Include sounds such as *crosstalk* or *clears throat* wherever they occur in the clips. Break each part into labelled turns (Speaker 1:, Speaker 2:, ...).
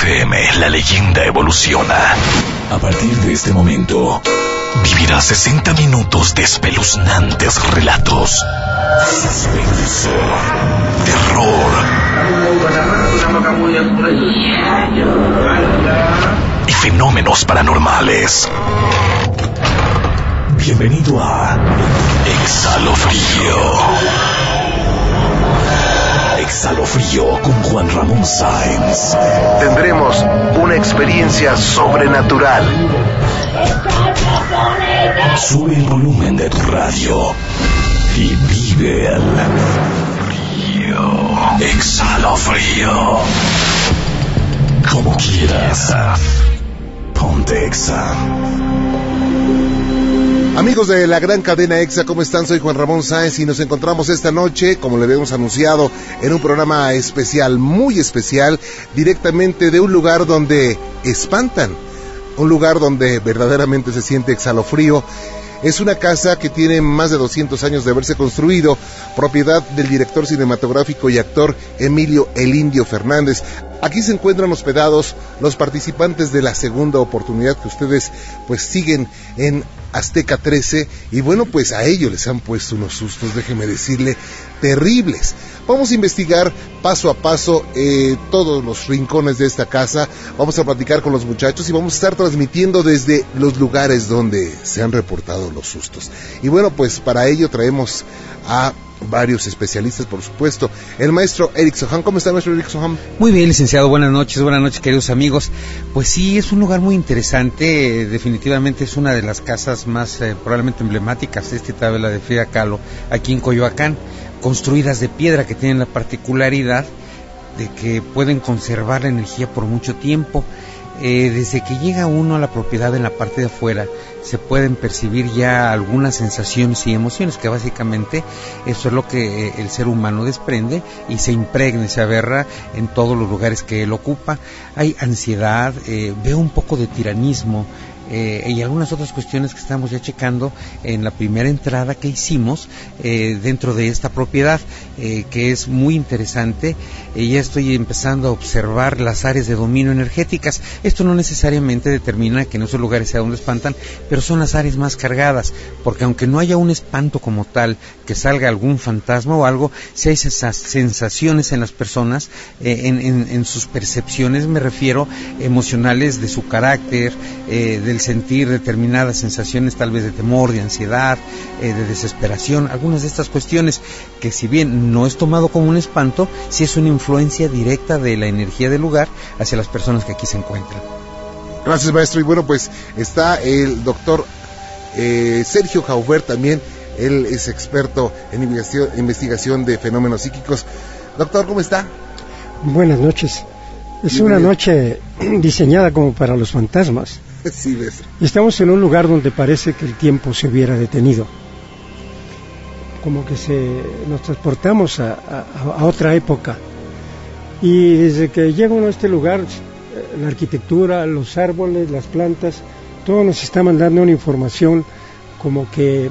Speaker 1: FM, la leyenda evoluciona. A partir de este momento, vivirás 60 minutos de espeluznantes relatos. Suspenso, terror y fenómenos paranormales. Bienvenido a Exhalofrío. Exhalofrío con Juan Ramón Sáenz.
Speaker 2: Tendremos una experiencia sobrenatural.
Speaker 1: Sube el volumen de tu radio y vive el frío. Exhalo frío. Como quieras. Ponte Exa.
Speaker 3: Amigos de la gran cadena EXA, ¿cómo están? Soy Juan Ramón Sáenz y nos encontramos esta noche, como le habíamos anunciado, en un programa especial, muy especial, directamente de un lugar donde espantan, un lugar donde verdaderamente se siente exhalofrío. Es una casa que tiene más de 200 años de haberse construido, propiedad del director cinematográfico y actor Emilio El Indio Fernández. Aquí se encuentran hospedados los participantes de la segunda oportunidad que ustedes pues siguen en Azteca 13 y bueno pues a ellos les han puesto unos sustos, déjeme decirle, terribles. Vamos a investigar paso a paso eh, todos los rincones de esta casa, vamos a platicar con los muchachos y vamos a estar transmitiendo desde los lugares donde se han reportado los sustos. Y bueno pues para ello traemos a varios especialistas, por supuesto. El maestro Eric Sohan, ¿cómo está, maestro Eric Sohan?
Speaker 4: Muy bien, licenciado, buenas noches, buenas noches, queridos amigos. Pues sí, es un lugar muy interesante, definitivamente es una de las casas más eh, probablemente emblemáticas de esta tabla de Frida Kahlo, aquí en Coyoacán, construidas de piedra que tienen la particularidad de que pueden conservar la energía por mucho tiempo. Eh, desde que llega uno a la propiedad en la parte de afuera, se pueden percibir ya algunas sensaciones y emociones, que básicamente eso es lo que eh, el ser humano desprende y se impregna se aberra en todos los lugares que él ocupa. Hay ansiedad, eh, veo un poco de tiranismo eh, y algunas otras cuestiones que estamos ya checando en la primera entrada que hicimos eh, dentro de esta propiedad, eh, que es muy interesante. ya estoy empezando a observar las áreas de dominio energéticas. Esto no necesariamente determina que en esos lugares sea donde espantan, pero son las áreas más cargadas, porque aunque no haya un espanto como tal, que salga algún fantasma o algo, si hay sensaciones en las personas, en, en, sus percepciones, me refiero, emocionales de su carácter, del sentir determinadas sensaciones tal vez de temor, de ansiedad, eh, de desesperación, algunas de estas cuestiones que si bien no es tomado como un espanto, sí es una influencia directa de la energía del lugar hacia las personas que aquí se encuentran.
Speaker 3: Gracias maestro y bueno pues está el doctor eh, Sergio Jaubert también, él es experto en investigación, investigación de fenómenos psíquicos. Doctor, ¿cómo está?
Speaker 5: Buenas noches. Es una noche *clears throat* diseñada como para los fantasmas. *laughs* Estamos en un lugar donde parece que el tiempo se hubiera detenido. Como que se, nos transportamos a, otra época. Y desde que llega uno a este lugar, la arquitectura, los árboles, las plantas, todo nos está mandando una información como que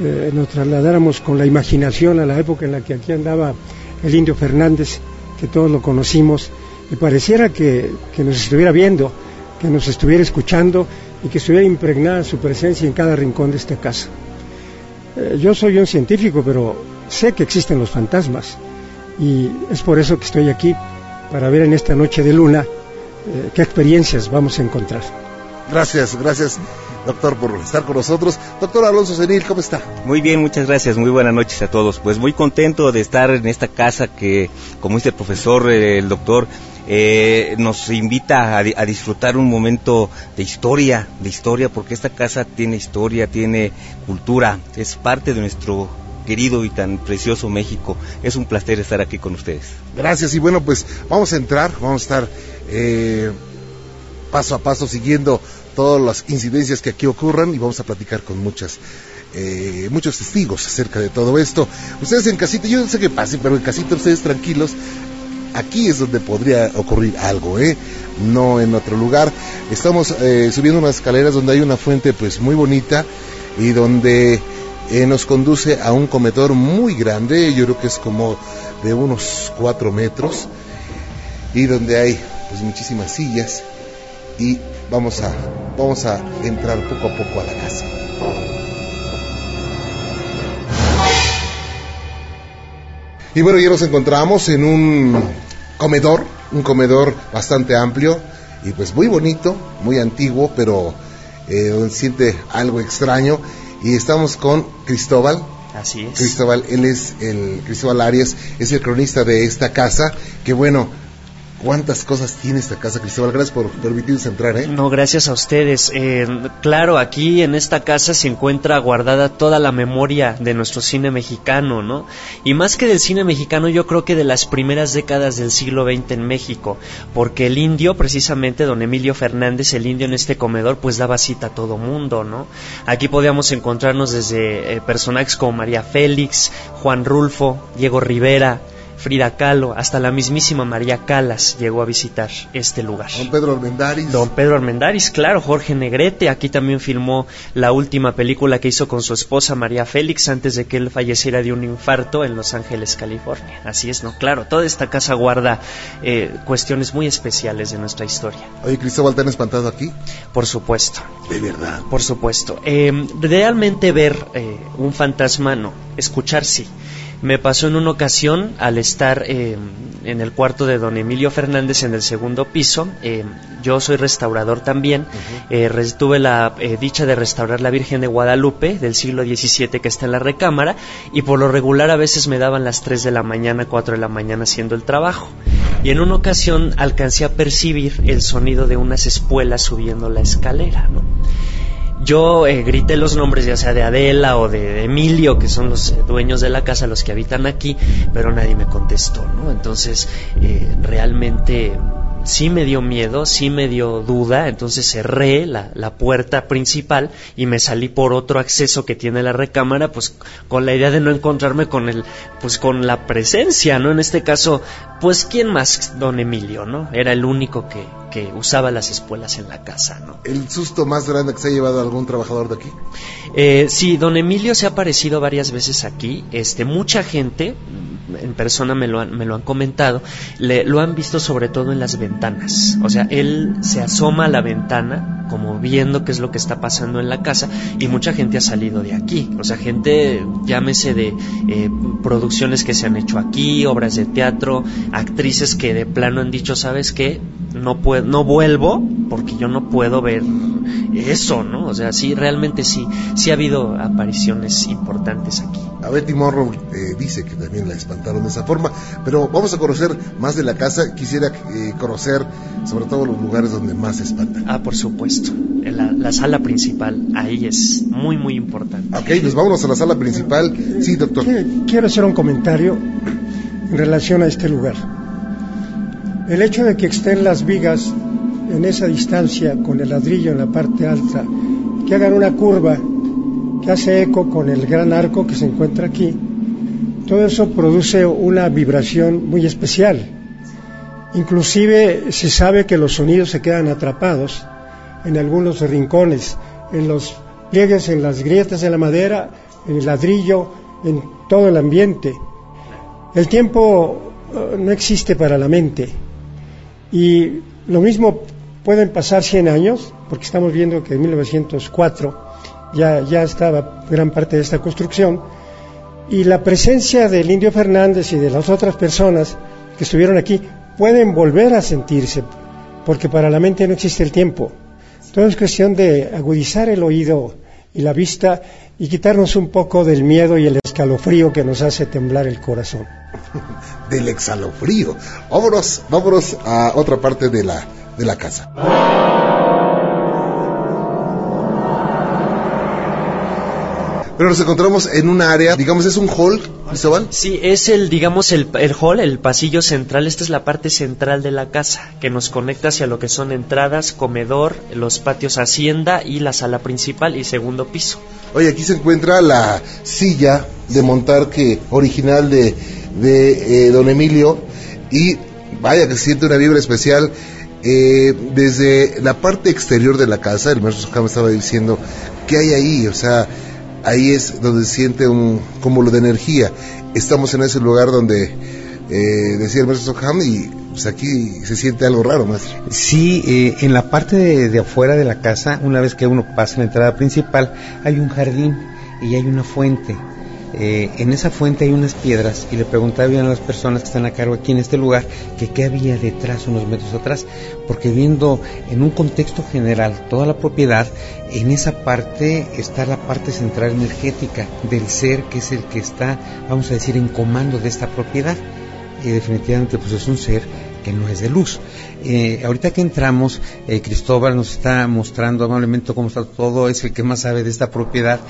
Speaker 5: eh, nos trasladáramos con la imaginación a la época en la que aquí andaba el indio Fernández, que todos lo conocimos, y pareciera que nos estuviera viendo que nos estuviera escuchando y que estuviera impregnada su presencia en cada rincón de esta casa. Eh, yo soy un científico, pero sé que existen los fantasmas y es por eso que estoy aquí, para ver en esta noche de luna eh, qué experiencias vamos a encontrar.
Speaker 3: Gracias, gracias doctor por estar con nosotros. Doctor Alonso Senil, ¿cómo está?
Speaker 6: Muy bien, muchas gracias, muy buenas noches a todos. Pues muy contento de estar en esta casa que, como dice el profesor, eh, el doctor, eh, nos invita a, disfrutar un momento de historia, de historia, porque esta casa tiene historia, tiene cultura, es parte de nuestro querido y tan precioso México. Es un placer estar aquí con ustedes.
Speaker 3: Gracias y bueno, pues vamos a entrar, vamos a estar eh, paso a paso siguiendo todas las incidencias que aquí ocurran y vamos a platicar con muchas eh, muchos testigos acerca de todo esto. Ustedes en casita, yo no sé qué pase, pero en casita ustedes tranquilos, aquí es donde podría ocurrir algo, ¿eh? No en otro lugar. Estamos eh, subiendo unas escaleras donde hay una fuente pues muy bonita y donde eh, nos conduce a un comedor muy grande, yo creo que es como de unos cuatro metros y donde hay pues muchísimas sillas y vamos a, vamos a entrar poco a poco a la casa. Y bueno, ya nos encontramos en un comedor, un comedor bastante amplio y pues muy bonito, muy antiguo, pero eh, siente algo extraño. Y estamos con Cristóbal.
Speaker 7: Así es.
Speaker 3: Cristóbal, él es el Cristóbal Arias, es el cronista de esta casa, que bueno, cuántas cosas tiene esta casa, Cristóbal. Gracias por permitirnos entrar, ¿eh?
Speaker 7: No, gracias a ustedes. Eh, claro, aquí en esta casa se encuentra guardada toda la memoria de nuestro cine mexicano, ¿no? Y más que del cine mexicano, yo creo que de las primeras décadas del siglo XX en México, porque el indio, precisamente, don Emilio Fernández, el indio en este comedor, pues daba cita a todo mundo, ¿no? Aquí podíamos encontrarnos desde eh, personajes como María Félix, Juan Rulfo, Diego Rivera, Frida Kahlo, hasta la mismísima María Calas llegó a visitar este lugar.
Speaker 3: Don Pedro Armendáriz.
Speaker 7: Don Pedro Armendáriz, claro, Jorge Negrete, aquí también filmó la última película que hizo con su esposa María Félix antes de que él falleciera de un infarto en Los Ángeles, California. Así es, ¿no? Claro, toda esta casa guarda eh, cuestiones muy especiales de nuestra historia.
Speaker 3: Oye, Cristóbal, ¿te han espantado aquí?
Speaker 7: Por supuesto.
Speaker 3: De verdad.
Speaker 7: Por supuesto. Eh, realmente ver eh, un fantasma, no. Escuchar sí. Me pasó en una ocasión al estar eh, en el cuarto de don Emilio Fernández en el segundo piso. Eh, yo soy restaurador también. Eh, tuve la dicha de restaurar la Virgen de Guadalupe del siglo XVII que está en la recámara y por lo regular a veces me daban las 3 de la mañana, 4 de la mañana haciendo el trabajo. Y en una ocasión alcancé a percibir el sonido de unas espuelas subiendo la escalera. ¿no? Yo eh, grité los nombres ya sea de Adela o de Emilio, que son los eh, dueños de la casa, los que habitan aquí, pero nadie me contestó, ¿no? Entonces, eh, realmente sí me dio miedo, sí me dio duda, entonces cerré la, la, puerta principal y me salí por otro acceso que tiene la recámara, pues con la idea de no encontrarme con el, pues con la presencia, ¿no? En este caso, pues quién más, don Emilio, ¿no? Era el único que, que usaba las espuelas en la casa, ¿no?
Speaker 3: ¿El susto más grande que se ha llevado algún trabajador de aquí?
Speaker 7: Eh, sí, don Emilio se ha aparecido varias veces aquí, este, mucha gente, en persona me lo han, me lo han comentado, le, lo han visto sobre todo en las ventanas. O sea, él se asoma a la ventana como viendo qué es lo que está pasando en la casa y mucha gente ha salido de aquí. O sea, gente, llámese de eh, producciones que se han hecho aquí, obras de teatro, actrices que de plano han dicho, ¿sabes qué? No, puedo, no vuelvo porque yo no puedo ver eso, ¿no? O sea, sí, realmente sí, sí ha habido apariciones importantes aquí.
Speaker 3: A Betty Morrow eh, dice que también la espantaron de esa forma, pero vamos a conocer más de la casa. Quisiera eh, conocer sobre todo los lugares donde más se espantan.
Speaker 7: Ah, por supuesto. La, la, sala principal, ahí es muy, muy importante.
Speaker 3: Ok, pues vámonos a la sala principal. Sí, doctor.
Speaker 5: Quiero hacer un comentario en relación a este lugar. El hecho de que estén las vigas en esa distancia con el ladrillo en la parte alta, que hagan una curva que hace eco con el gran arco que se encuentra aquí, todo eso produce una vibración muy especial. Inclusive se sabe que los sonidos se quedan atrapados en algunos rincones, en los pliegues, en las grietas de la madera, en el ladrillo, en todo el ambiente. El tiempo uh, no existe para la mente y lo mismo pueden pasar 100 años, porque estamos viendo que en 1904 ya, ya estaba gran parte de esta construcción, y la presencia del indio Fernández y de las otras personas que estuvieron aquí pueden volver a sentirse, porque para la mente no existe el tiempo. Todo es cuestión de agudizar el oído y la vista y quitarnos un poco del miedo y el escalofrío que nos hace temblar el corazón. *laughs*
Speaker 3: del escalofrío. Vámonos, vámonos a otra parte de la, de la casa. Pero nos encontramos en un área, digamos, es un hall, Cristóbal.
Speaker 7: Sí, es el, digamos, el, el, hall, el pasillo central. Esta es la parte central de la casa, que nos conecta hacia lo que son entradas, comedor, los patios hacienda y la sala principal y segundo piso.
Speaker 3: Oye, aquí se encuentra la silla de montar que original de, de eh, don Emilio y vaya que siente una vibra especial. Eh, desde la parte exterior de la casa, el maestro me estaba diciendo, ¿qué hay ahí? O sea, ahí es donde se siente un cúmulo de energía. Estamos en ese lugar donde eh, decía el maestro Soham y pues aquí se siente algo raro, más.
Speaker 4: Sí, eh, en la parte de, afuera de la casa, una vez que uno pasa la entrada principal, hay un jardín y hay una fuente. Eh, en esa fuente hay unas piedras y le preguntaba bien a las personas que están a cargo aquí en este lugar que qué había detrás, unos metros atrás, porque viendo en un contexto general toda la propiedad, en esa parte está la parte central energética del ser que es el que está, vamos a decir, en comando de esta propiedad. Y definitivamente pues es un ser que no es de luz. Eh, ahorita que entramos, eh, Cristóbal nos está mostrando amablemente cómo está todo, es el que más sabe de esta propiedad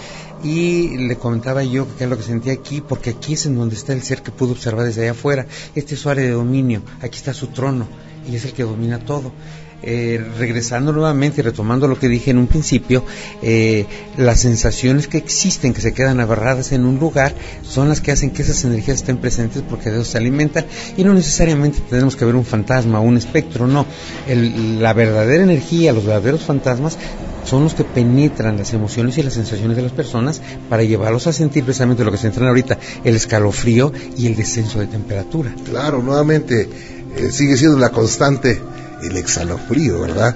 Speaker 4: y le comentaba yo que es lo que sentía aquí, porque aquí es en donde está el ser que pudo observar desde allá afuera. Este es su área de dominio, aquí está su trono y es el que domina todo. Eh, regresando nuevamente y retomando lo que dije en un principio, eh, las sensaciones que existen, que se quedan abarradas en un lugar, son las que hacen que esas energías estén presentes porque de eso se alimentan y no necesariamente tenemos que ver un fantasma o un espectro, no. la verdadera energía, los verdaderos fantasmas son los que penetran las emociones y las sensaciones de las personas para llevarlos a sentir precisamente lo que se entra ahorita, el escalofrío y el descenso de temperatura.
Speaker 3: Claro, nuevamente eh, sigue siendo la constante el exhalofrío, ¿verdad?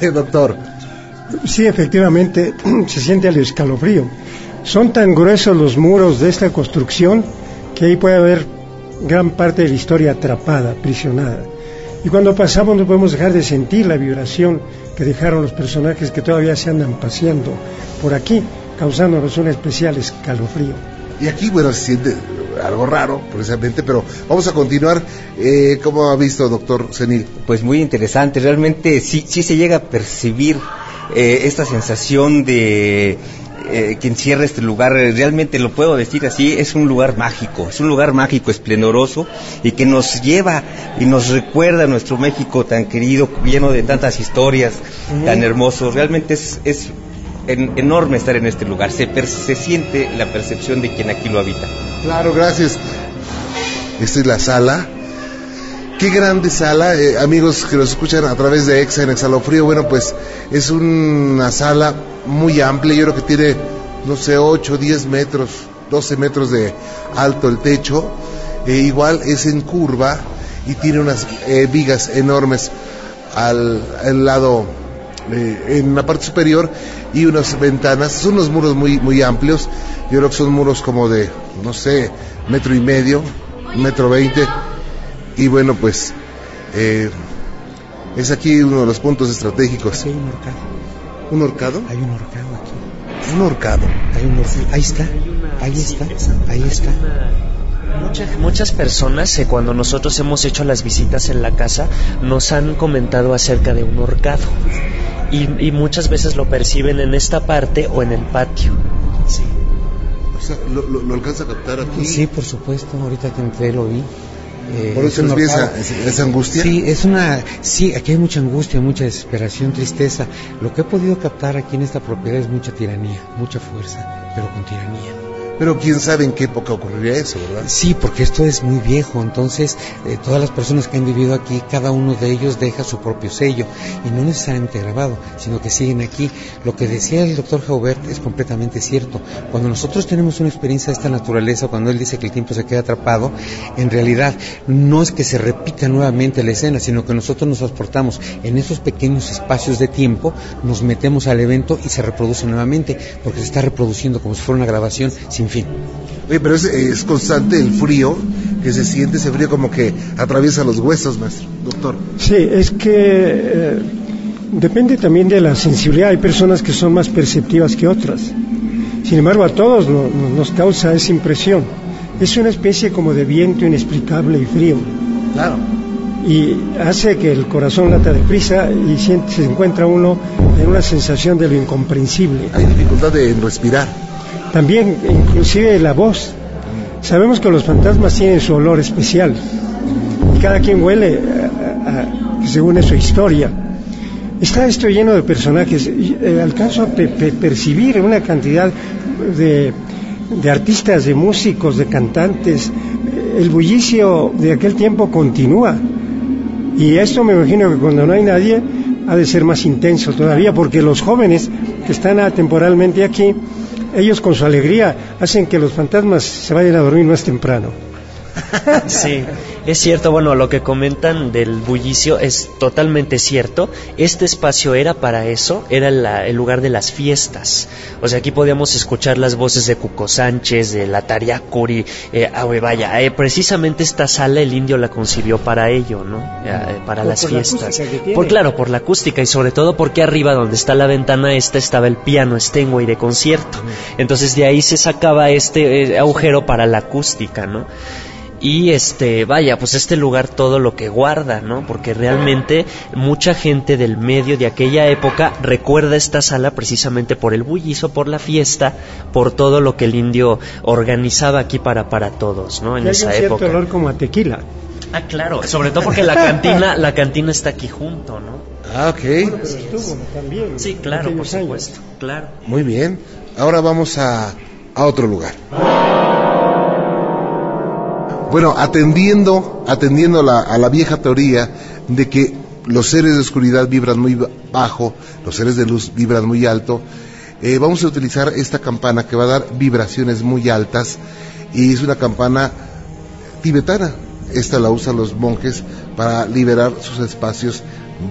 Speaker 3: *laughs* doctor?
Speaker 5: Sí, efectivamente, *clears throat* se siente el escalofrío. Son tan gruesos los muros de esta construcción que ahí puede haber gran parte de la historia atrapada, aprisionada. Y cuando pasamos no podemos dejar de sentir la vibración que dejaron los personajes que todavía se andan paseando por aquí, causándonos un especial escalofrío.
Speaker 3: Y aquí, bueno, se siente algo raro, precisamente, pero vamos a continuar. Eh, ¿Cómo ha visto, doctor Senil?
Speaker 6: Pues muy interesante, realmente sí, sí se llega a percibir eh, esta sensación de eh, que encierra este lugar, realmente lo puedo decir así, es un lugar mágico, es un lugar mágico, esplendoroso y que nos lleva y nos recuerda a nuestro México tan querido, lleno de tantas historias, tan hermoso. Realmente es, es enorme estar en este lugar, se, se siente la percepción de quien aquí lo habita.
Speaker 3: Claro, gracias. Esta es la sala. Qué grande sala, eh, amigos que nos escuchan a través de Exa en Exhalofrío. Bueno, pues es una sala muy amplia, yo creo que tiene, no sé, 8, 10 metros, 12 metros de alto el techo. E igual es en curva y tiene unas eh, vigas enormes al, al lado eh, en la parte superior y unas ventanas. Son unos muros muy, muy amplios. Yo creo que son muros como de, no sé, metro y medio, metro veinte. Y bueno, pues eh, es aquí uno de los puntos estratégicos.
Speaker 4: hay un horcado.
Speaker 3: ¿Un horcado?
Speaker 4: Hay un horcado aquí.
Speaker 3: Un horcado.
Speaker 4: Hay un horcado. Ahí está. Ahí está. Ahí está.
Speaker 7: Muchas, personas, eh, cuando nosotros hemos hecho las visitas en la casa, nos han comentado acerca de un horcado y, muchas veces lo perciben en esta parte o en el patio.
Speaker 3: Sí. ¿lo, alcanza a captar aquí?
Speaker 4: Sí, por supuesto, ahorita que entré lo vi.
Speaker 3: Eh, ¿Por eso es esa, esa, angustia?
Speaker 4: Sí, es una, sí, aquí hay mucha angustia, mucha desesperación, tristeza. Lo que he podido captar aquí en esta propiedad es mucha tiranía, mucha fuerza, pero con tiranía.
Speaker 3: Pero quién sabe en qué época ocurriría eso, ¿verdad?
Speaker 4: Sí, porque esto es muy viejo, entonces eh, todas las personas que han vivido aquí, cada uno de ellos deja su propio sello, y no necesariamente grabado, sino que siguen aquí. Lo que decía el doctor Jaubert es completamente cierto. Cuando nosotros tenemos una experiencia de esta naturaleza, cuando él dice que el tiempo se queda atrapado, en realidad no es que se repita nuevamente la escena, sino que nosotros nos transportamos en esos pequeños espacios de tiempo, nos metemos al evento y se reproduce nuevamente, porque se está reproduciendo como si fuera una grabación sin fin.
Speaker 3: Oye, pero es, constante el frío que se siente, ese frío como que atraviesa los huesos, maestro, doctor.
Speaker 5: Sí, es que eh, depende también de la sensibilidad. Hay personas que son más perceptivas que otras. Sin embargo, a todos nos causa esa impresión. Es una especie como de viento inexplicable y frío.
Speaker 3: Claro.
Speaker 5: Y hace que el corazón lata deprisa y se encuentra uno en una sensación de lo incomprensible.
Speaker 3: Hay dificultad de respirar.
Speaker 5: También, inclusive la voz. Sabemos que los fantasmas tienen su olor especial y cada quien huele según su historia. Está esto lleno de personajes. Eh, alcanzo a percibir una cantidad de, de artistas, de músicos, de cantantes. El bullicio de aquel tiempo continúa. Y esto me imagino que cuando no hay nadie ha de ser más intenso todavía, porque los jóvenes que están temporalmente aquí ellos con su alegría hacen que los fantasmas se vayan a dormir más temprano. *laughs*
Speaker 7: Sí, Es cierto, bueno, lo que comentan del bullicio es totalmente cierto. Este espacio era para eso, era el lugar de las fiestas. O sea, aquí podíamos escuchar las voces de Cuco Sánchez, de la Tariacuri, eh, ah, vaya, eh, precisamente esta sala el indio la concibió para ello, ¿no? Eh, para las fiestas. Por claro, por la acústica y sobre todo porque arriba donde está la ventana esta estaba el piano Steinway de concierto. Entonces de ahí se sacaba este eh, agujero para la acústica, ¿no? Y este vaya pues este lugar todo lo que guarda no porque realmente mucha gente del medio de aquella época recuerda esta sala precisamente por el bullizo por la fiesta por todo lo que el indio organizaba aquí para para todos no en esa un
Speaker 5: cierto olor como a tequila.
Speaker 7: Ah claro sobre todo porque la cantina la cantina está aquí junto no
Speaker 3: ah ok.
Speaker 5: Estuvo también
Speaker 7: sí claro por supuesto claro.
Speaker 3: Muy bien. Ahora vamos a a otro lugar bueno, atendiendo, atendiendo a la vieja teoría de que los seres de oscuridad vibran muy bajo, los seres de luz vibran muy alto, eh, vamos a utilizar esta campana que va a dar vibraciones muy altas y es una campana tibetana. Esta la usan los monjes para liberar sus espacios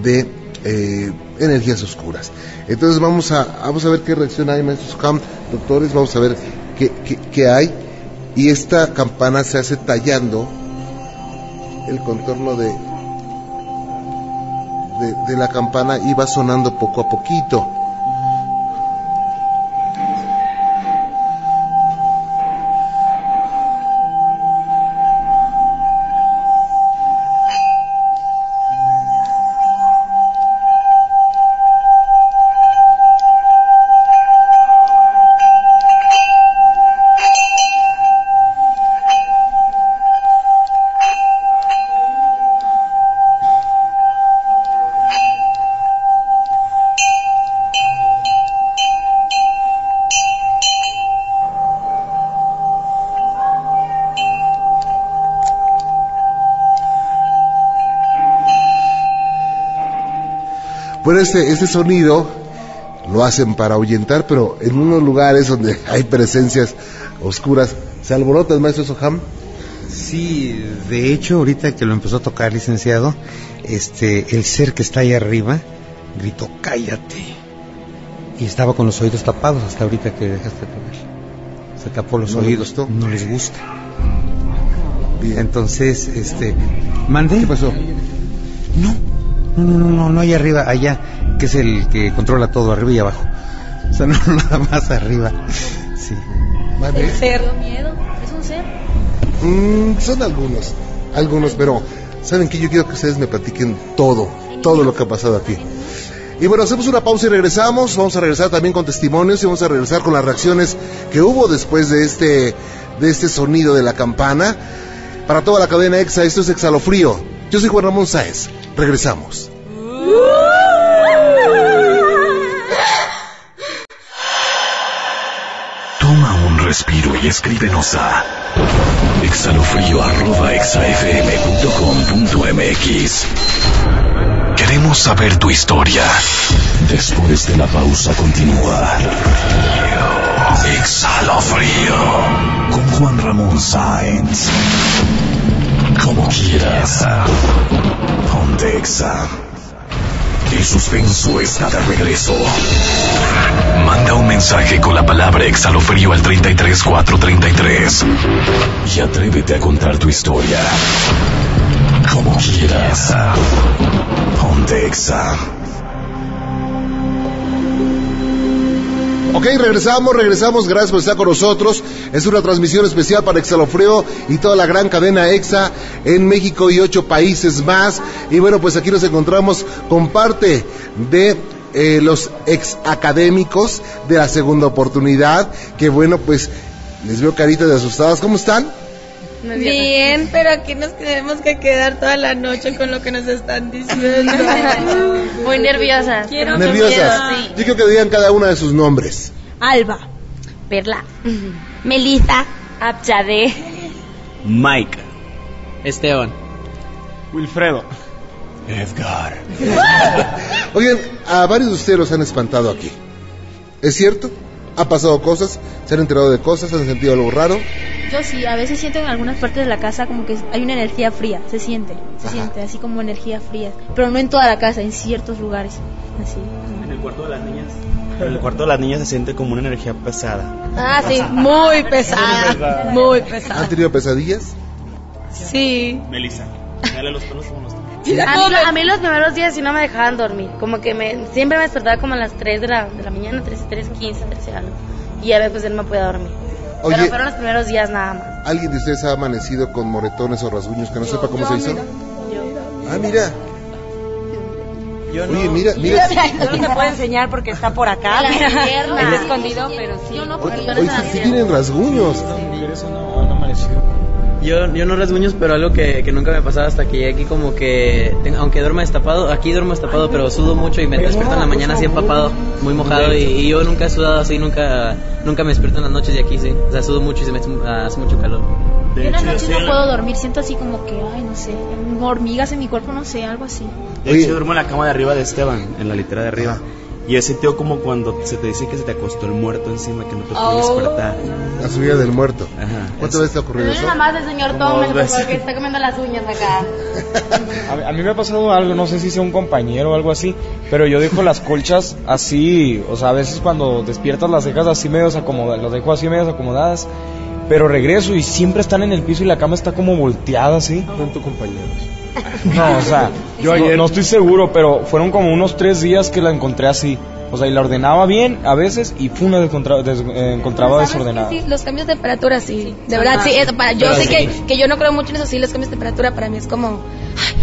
Speaker 3: de eh, energías oscuras. Entonces vamos a, vamos a ver qué reacción hay, maestros Ham, doctores, vamos a ver qué, qué, qué hay y esta campana se hace tallando el contorno de, de, la campana y va sonando poco a poquito. Bueno, este, este sonido lo hacen para ahuyentar, pero en unos lugares donde *laughs* hay presencias oscuras, ¿se alborota el maestro Soham?
Speaker 4: Sí, de hecho, ahorita que lo empezó a tocar, licenciado, este, el ser que está ahí arriba gritó, cállate. Y estaba con los oídos tapados hasta ahorita que dejaste de tocar. Se tapó los oídos, no les gusta. Entonces, este, ¿mandé?
Speaker 3: ¿Qué pasó?
Speaker 4: No, no, no, no, no, arriba, allá, que es el que controla todo, arriba y abajo. O sea, *laughs* no nada más arriba. Sí.
Speaker 8: ¿El ser? miedo? ¿Es un ser?
Speaker 3: Mm, son algunos, algunos, pero ¿saben que Yo quiero que ustedes me platiquen todo, todo lo que ha pasado aquí. Y bueno, hacemos una pausa y regresamos. Vamos a regresar también con testimonios y vamos a regresar con las reacciones que hubo después de este, de este sonido de la campana. Para toda la cadena EXA, esto es Exhalofrío. Yo soy Juan Ramón Sáez. Regresamos.
Speaker 1: Toma un respiro y escríbenos a exhalofrío.exafm.com.mx. Queremos saber tu historia. Después de la pausa continúa. Exhalofrío. Con Juan Ramón Sáenz. Como quieras. Pontexa. El suspenso está de regreso. Manda un mensaje con la palabra exhalofrío al 33433 y atrévete a contar tu historia. Como quieras. Pontexa.
Speaker 3: Ok, regresamos, regresamos, gracias por estar con nosotros. Es una transmisión especial para Exhalofreo y toda la gran cadena EXA en México y ocho países más. Y bueno, pues aquí nos encontramos con parte de eh, los ex académicos de la segunda oportunidad, que bueno, pues les veo caritas de asustadas. ¿Cómo están?
Speaker 8: Bien, pero aquí nos tenemos que quedar toda la noche con lo que nos están diciendo. *laughs*
Speaker 9: Muy nerviosas.
Speaker 8: Quiero
Speaker 3: ¿Nerviosas?
Speaker 8: Sí.
Speaker 3: Yo quiero que digan cada una de sus nombres.
Speaker 8: Alba,
Speaker 9: Perla.
Speaker 8: Melissa,
Speaker 9: Abchade.
Speaker 10: Mike. Esteban.
Speaker 11: Wilfredo.
Speaker 1: Edgar. *laughs*
Speaker 3: Oigan, a varios de ustedes los han espantado aquí. ¿Es cierto? ¿Ha pasado cosas? ¿Se han enterado de cosas? ¿Han sentido algo raro?
Speaker 12: Yo sí, a veces siento en algunas partes de la casa como que hay una energía fría, se siente, se siente, así como energía fría, pero no en toda la casa, en ciertos lugares, así.
Speaker 11: En el cuarto de las niñas. En el cuarto de las niñas se siente como una energía pesada.
Speaker 12: Ah, sí, *laughs* muy pesada, muy pesada.
Speaker 3: ¿Han tenido pesadillas?
Speaker 12: Sí.
Speaker 11: Melissa, dale los pelos como los
Speaker 9: A mí, a mí los primeros días sí no me dejaban dormir. Como que me, siempre me despertaba como a las 3 de la, de la mañana, 3, 3, 15, 13 algo. Y ya después él no podía dormir.
Speaker 3: Oye.
Speaker 9: Pero fueron los primeros días nada más.
Speaker 3: ¿Alguien de ustedes ha amanecido con moretones o rasguños que no sepa cómo se hizo? Ah, mira.
Speaker 10: Yo
Speaker 3: Oye, mira, mira.
Speaker 9: No te puedo enseñar porque está por acá. *laughs*
Speaker 12: La pierna.
Speaker 9: Escondido, pero sí.
Speaker 12: Yo no,
Speaker 3: Oye,
Speaker 12: porque yo
Speaker 3: oye, sí, sí tienen rasguños.
Speaker 10: Yo, yo no rasguños, pero algo que, que nunca me pasaba hasta que llegué aquí, como que, tengo- aunque duerma destapado, aquí duermo destapado, pero sudo mucho y me despierto en la mañana así empapado, muy mojado, y, y yo nunca he sudado así, nunca nunca me despierto en las noches de aquí, sí. O sea, sudo mucho y se me hace mucho calor.
Speaker 12: Yo en la noche no puedo dormir, siento así como que, ay, no sé, hormigas en mi cuerpo, no sé, algo así.
Speaker 11: De hecho, yo duermo en la cama de arriba de Esteban, en la litera de arriba. Y he sentido como cuando se te dice que se te acostó el muerto encima, que no te puedes
Speaker 12: Oh.
Speaker 11: despertar.
Speaker 3: La subida del muerto.
Speaker 11: Ajá.
Speaker 3: ¿Cuántas veces te ha ocurrido
Speaker 9: No
Speaker 3: eso?
Speaker 9: es nada más el señor Tom, que está comiendo las uñas acá. *laughs*
Speaker 13: A, mí- a mí me ha pasado algo, no sé si sea un compañero o algo así, pero yo dejo las colchas así, o sea, a veces cuando despiertas las dejas así medio acomodadas, las dejo así medio acomodadas, pero regreso y siempre están en el piso y la cama está como volteada así.
Speaker 3: Tus compañeros. *laughs*
Speaker 13: No, o sea, yo no, no estoy seguro, pero fueron como unos tres días que la encontré así. O sea, y la ordenaba bien a veces y fue una descontra- des- eh, encontraba
Speaker 12: ¿Sabes
Speaker 13: desordenada.
Speaker 12: Sí, los cambios de temperatura, sí. De verdad,
Speaker 9: Ajá.
Speaker 12: sí. Eso para, yo
Speaker 13: Pero
Speaker 12: sé
Speaker 13: sí.
Speaker 12: que, que yo no creo mucho en eso, sí. Los cambios de temperatura para mí es como,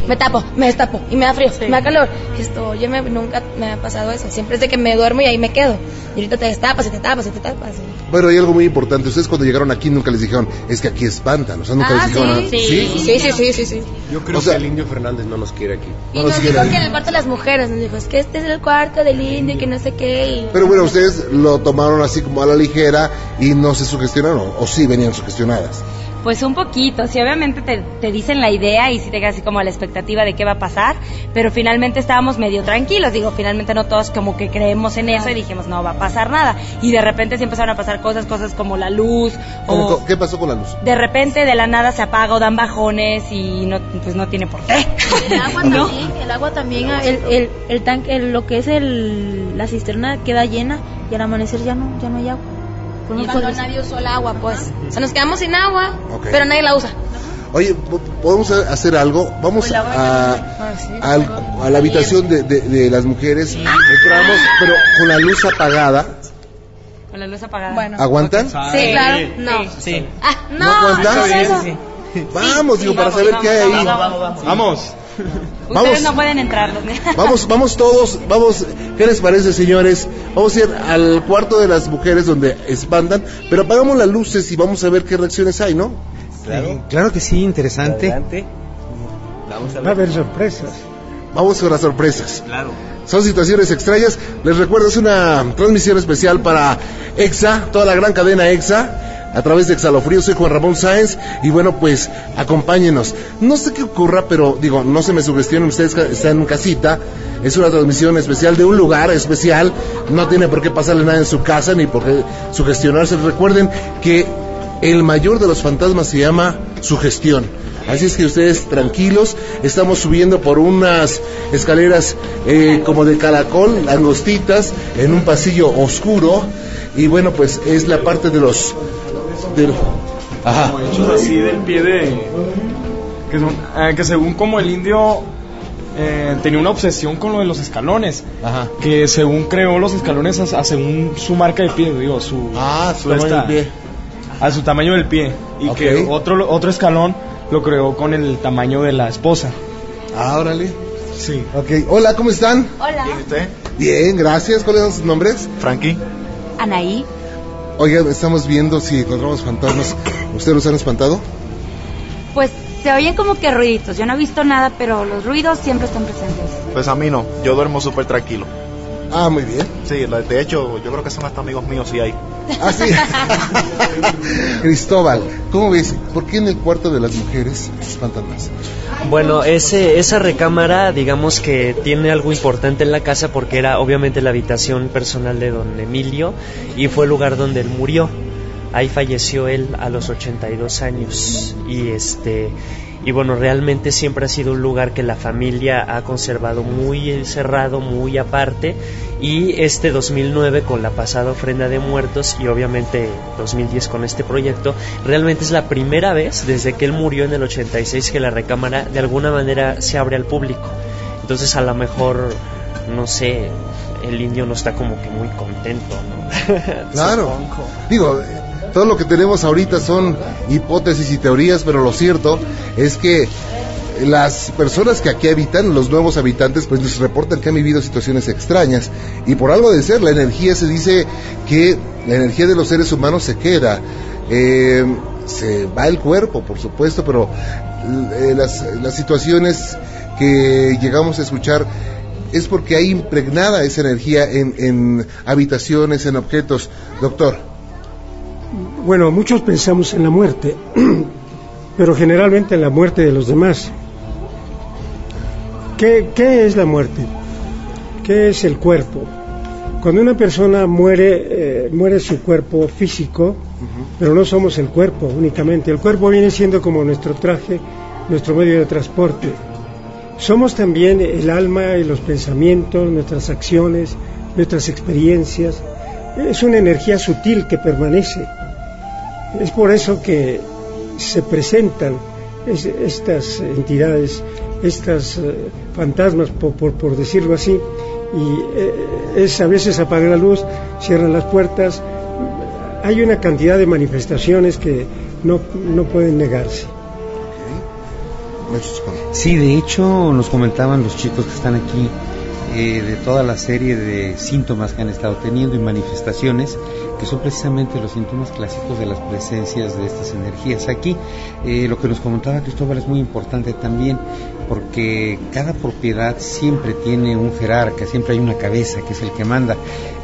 Speaker 12: me tapo, me destapo, y me da frío, me da calor. Esto, yo me, nunca me ha pasado eso. Siempre es de que me duermo y ahí me quedo. Y ahorita te destapas y te tapas y te tapas.
Speaker 3: Bueno, hay algo muy importante. Ustedes cuando llegaron aquí nunca les dijeron, es que aquí espantan. O sea, nunca
Speaker 12: Ah,
Speaker 3: les dijeron
Speaker 12: sí. Sí, sí, sí, sí, sí, sí.
Speaker 14: Yo creo
Speaker 3: O sea-
Speaker 14: que el indio Fernández no nos quiere aquí.
Speaker 12: Y
Speaker 3: No
Speaker 12: nos
Speaker 3: nos
Speaker 12: dijo que en el cuarto de las mujeres, nos dijo, es que este es el cuarto del indio y que no sé qué. Y...
Speaker 3: Pero bueno, ustedes lo tomaron así como a la ligera y no se sugestionaron. O sí venían sugestionadas.
Speaker 9: Pues un poquito, sí, obviamente te, te dicen la idea y sí te quedas así como a la expectativa de qué va a pasar, pero finalmente estábamos medio tranquilos, digo, finalmente no todos como que creemos en eso y dijimos, no va a pasar nada. Y de repente sí empezaron a pasar cosas, cosas como la luz,
Speaker 3: ¿Cómo-
Speaker 9: o
Speaker 3: ¿Qué pasó con la luz?
Speaker 9: de repente de la nada se apaga o dan bajones y no, pues no tiene por qué.
Speaker 12: El agua *laughs*
Speaker 9: ¿No?
Speaker 12: también, el agua también, el, el, el tanque, el- lo que es el, la cisterna queda llena y al amanecer ya no, ya no hay agua.
Speaker 9: Pues
Speaker 12: Y cuando nadie usó el agua, pues. O sea, nos quedamos sin agua,
Speaker 3: Ok.
Speaker 12: pero nadie la usa.
Speaker 3: Oye, po- ¿podemos hacer algo? Vamos a, al- a la habitación de, de- de las mujeres. Entramos, pero con la luz apagada.
Speaker 9: Con la luz apagada.
Speaker 12: Bueno.
Speaker 3: ¿Aguantan?
Speaker 12: Sí, claro. No.
Speaker 10: Sí.
Speaker 12: Ah,
Speaker 3: ¿No
Speaker 12: no,
Speaker 3: aguantas?
Speaker 12: no, eso.
Speaker 3: Vamos, digo, para
Speaker 9: vamos,
Speaker 3: saber qué hay ahí.
Speaker 9: vamos, vamos,
Speaker 3: Vamos.
Speaker 9: Ustedes
Speaker 3: Vamos.
Speaker 9: no pueden entrar. ¿no? *laughs*
Speaker 3: Vamos, vamos todos, vamos, ¿qué les parece señores? Vamos a ir al cuarto de las mujeres donde espantan, pero apagamos las luces y vamos a ver qué reacciones hay, ¿no?
Speaker 4: Claro. claro que sí, interesante.
Speaker 6: Adelante. Vamos a
Speaker 5: Va a
Speaker 6: ver.
Speaker 5: haber sorpresas.
Speaker 3: Vamos con las sorpresas.
Speaker 11: Claro.
Speaker 3: Son situaciones extrañas. Les recuerdo, es una transmisión especial para EXA, toda la gran cadena EXA, a través de Exhalofrío. Soy Juan Ramón Sáenz y bueno, pues acompáñenos. No sé qué ocurra, pero digo, no se me sugestionen, ustedes están en casita. Es una transmisión especial de un lugar especial. No tiene por qué pasarle nada en su casa ni por qué sugestionarse. Recuerden que el mayor de los fantasmas se llama sugestión. Así es que ustedes tranquilos, estamos subiendo por unas escaleras eh, como de caracol, angostitas, en un pasillo oscuro. Y bueno, pues es la parte de los... del- Ajá.
Speaker 13: Como hechos así del pie de... Que, son- eh, que según como el indio eh, tenía una obsesión con lo de los escalones.
Speaker 3: Ajá.
Speaker 13: Que según creó los escalones a, a según su marca de pie, digo, su...
Speaker 3: Ah, su tamaño
Speaker 13: esta-
Speaker 3: del pie.
Speaker 13: A su tamaño del pie. Y que otro, otro escalón lo creó con el tamaño de la esposa.
Speaker 3: Ah, órale.
Speaker 13: Sí.
Speaker 3: Ok, hola, ¿cómo están?
Speaker 9: Hola.
Speaker 14: usted?
Speaker 3: Bien, gracias. ¿Cuáles son sus nombres?
Speaker 14: Frankie.
Speaker 9: Anaí.
Speaker 3: Oigan, estamos viendo si encontramos fantasmas. ¿Ustedes los han espantado?
Speaker 9: Pues se oyen como que ruiditos. Yo no he visto nada, pero los ruidos siempre están presentes.
Speaker 14: Pues a mí no, yo duermo súper tranquilo.
Speaker 3: Ah, muy bien.
Speaker 15: Sí, de hecho, yo creo que son hasta amigos míos sí hay.
Speaker 3: Ah, sí. *laughs* Cristóbal, ¿cómo ves? ¿Por qué en el cuarto de las mujeres se espantan más?
Speaker 7: Bueno, ese, esa recámara, digamos que tiene algo importante en la casa porque era obviamente la habitación personal de don Emilio y fue el lugar donde él murió. Ahí falleció él a los 82 años y este y bueno, realmente siempre ha sido un lugar que la familia ha conservado muy cerrado, muy aparte y este 2009 con la pasada ofrenda de muertos y obviamente 2010 con este proyecto, realmente es la primera vez desde que él murió en el 86 que la recámara de alguna manera se abre al público. Entonces a lo mejor, no sé, el indio no está como que muy contento, ¿no? *laughs*
Speaker 3: Claro. Digo, todo lo que tenemos ahorita son hipótesis y teorías, pero lo cierto es que las personas que aquí habitan, los nuevos habitantes, pues nos reportan que han vivido situaciones extrañas. Y por algo de ser, la energía se dice que la energía de los seres humanos se queda. Eh, se va el cuerpo, por supuesto, pero eh, las, las situaciones que llegamos a escuchar es porque hay impregnada esa energía en, en habitaciones, en objetos. Doctor.
Speaker 5: Bueno, muchos pensamos en la muerte, *clears throat* pero generalmente en la muerte de los demás. ¿Qué, es la muerte? ¿Qué es el cuerpo? Cuando una persona muere, eh, muere su cuerpo físico, pero no somos el cuerpo únicamente. El cuerpo viene siendo como nuestro traje, nuestro medio de transporte. Somos también el alma y los pensamientos, nuestras acciones, nuestras experiencias. Es una energía sutil que permanece. Es por eso que se presentan estas entidades estas eh, fantasmas, por, por, decirlo así, y eh, es a veces apagan la luz, cierran las puertas, hay una cantidad de manifestaciones que no, no pueden negarse.
Speaker 4: Sí, de hecho nos comentaban los chicos que están aquí eh, de toda la serie de síntomas que han estado teniendo y manifestaciones que son precisamente los síntomas clásicos de las presencias de estas energías. Aquí eh, lo que nos comentaba Cristóbal es muy importante también porque cada propiedad siempre tiene un jerarca, siempre hay una cabeza que es el que manda.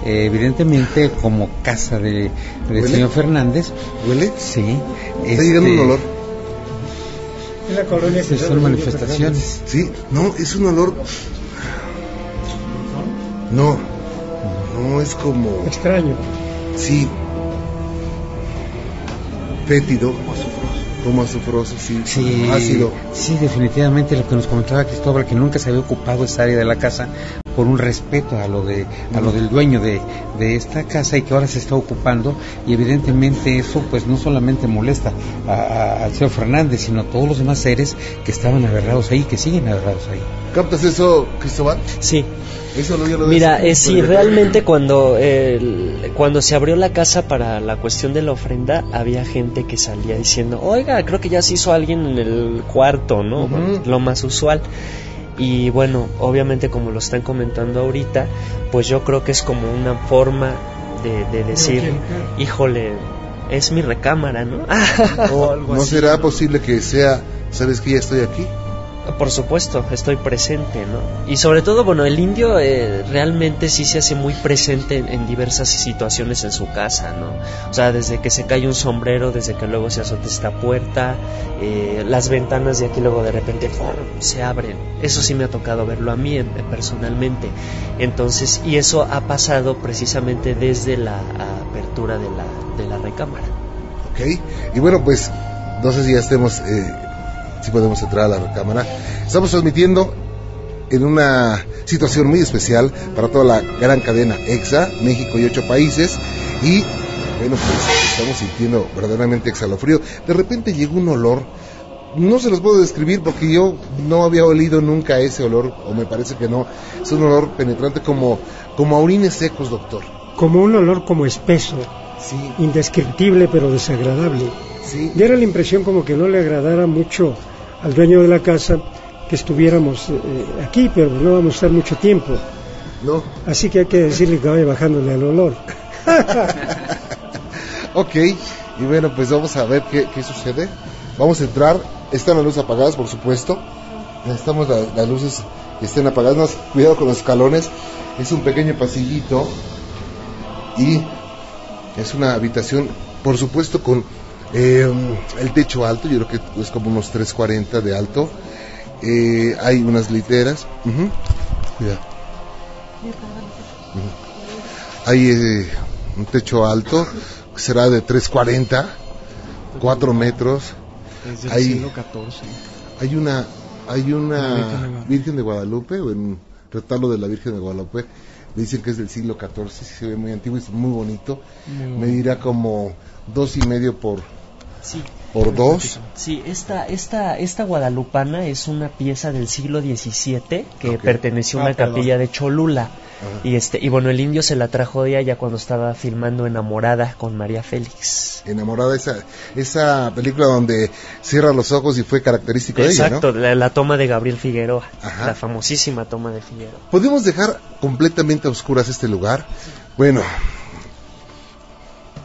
Speaker 4: Eh, evidentemente como casa de, del señor Fernández.
Speaker 3: ¿Huele?
Speaker 4: Sí.
Speaker 3: Está llegando un este, olor.
Speaker 5: En la colonia
Speaker 4: son manifestaciones.
Speaker 3: Sí, no, es un olor. No, no es como.
Speaker 5: Extraño.
Speaker 3: Sí. Fétido. Como azufroso, sí.
Speaker 4: Sí, ácido. Sí, definitivamente lo que nos comentaba Cristóbal, que nunca se había ocupado esa área de la casa por un respeto a lo de a lo del dueño de, de, esta casa y que ahora se está ocupando y evidentemente eso pues no solamente molesta al señor Fernández sino a todos los demás seres que estaban agarrados ahí que siguen agarrados ahí
Speaker 3: ¿captas eso Cristóbal?
Speaker 7: sí
Speaker 3: eso lo, lo
Speaker 7: Mira, eh, sí, realmente cuando, cuando se abrió la casa para la cuestión de la ofrenda, había gente que salía diciendo, oiga, creo que ya se hizo alguien en el cuarto, ¿no? lo más usual. Y bueno, obviamente como lo están comentando ahorita, pues yo creo que es como una forma de, decir, híjole, es mi recámara, ¿no? *laughs*
Speaker 3: ¿No será posible que sea, sabes que ya estoy aquí?
Speaker 7: Por supuesto, estoy presente, ¿no? Y sobre todo, bueno, el indio eh, realmente sí se hace muy presente en, diversas situaciones en su casa, ¿no? O sea, desde que se cae un sombrero, desde que luego se azota esta puerta, eh, las ventanas de aquí luego de repente se abren. Eso sí me ha tocado verlo a mí personalmente. Entonces, y eso ha pasado precisamente desde la apertura de la, de la recámara.
Speaker 3: Ok, y bueno, pues no sé si ya estemos... Eh si podemos entrar a la cámara. Estamos transmitiendo en una situación muy especial para toda la gran cadena EXA, México y ocho países. Y bueno, pues estamos sintiendo verdaderamente exhalofrío. De repente llegó un olor, no se los puedo describir porque yo no había olido nunca ese olor, o me parece que no. Es un olor penetrante como, como a orines secos, doctor.
Speaker 5: Como un olor como espeso. Sí. Indescriptible pero desagradable. Sí. Y era la impresión como que no le agradara mucho al dueño de la casa que estuviéramos eh, aquí, pero no vamos a estar mucho tiempo.
Speaker 3: No.
Speaker 5: Así que hay que decirle que vaya bajándole el olor. *laughs*
Speaker 3: ok, y bueno, pues vamos a ver qué, sucede. Vamos a entrar, están las luces apagadas, por supuesto. Necesitamos las luces estén apagadas. cuidado con los escalones. Es un pequeño pasillito y es una habitación, por supuesto, con eh, el techo alto. Yo creo que es como unos 340 de alto. Eh, hay unas literas. Cuidado. Hay eh, un techo alto, será de 340, 4 metros. hay, Hay una, hay una Virgen de Guadalupe, o en retablo de la Virgen de Guadalupe, me dicen que es del siglo XIV, se ve muy antiguo y es muy bonito. Me dirá como dos y medio por, por dos.
Speaker 7: Sí, esta, esta, esta guadalupana es una pieza del siglo XVII que perteneció a una ah, capilla de Cholula. Y este y bueno, el indio se la trajo de allá cuando estaba filmando Enamorada con María Félix.
Speaker 3: Enamorada, esa, esa película donde cierra los ojos y fue característico de ella,
Speaker 7: Exacto, la, toma de Gabriel Figueroa, la famosísima toma de Figueroa.
Speaker 3: ¿Podemos dejar completamente a oscuras este lugar? Bueno,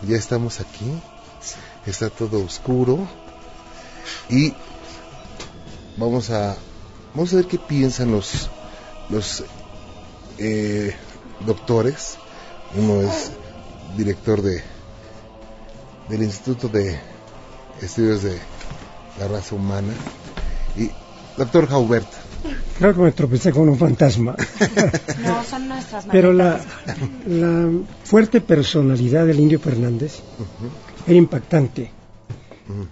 Speaker 3: ya estamos aquí, está todo oscuro y vamos a vamos a ver qué piensan los los eh, doctores. Uno es director de del Instituto de Estudios de la Raza Humana. Y doctor Jaubert.
Speaker 5: Creo que me tropecé con un fantasma. *laughs*
Speaker 9: no, son nuestras
Speaker 5: Pero la, la, fuerte personalidad del indio Fernández era impactante.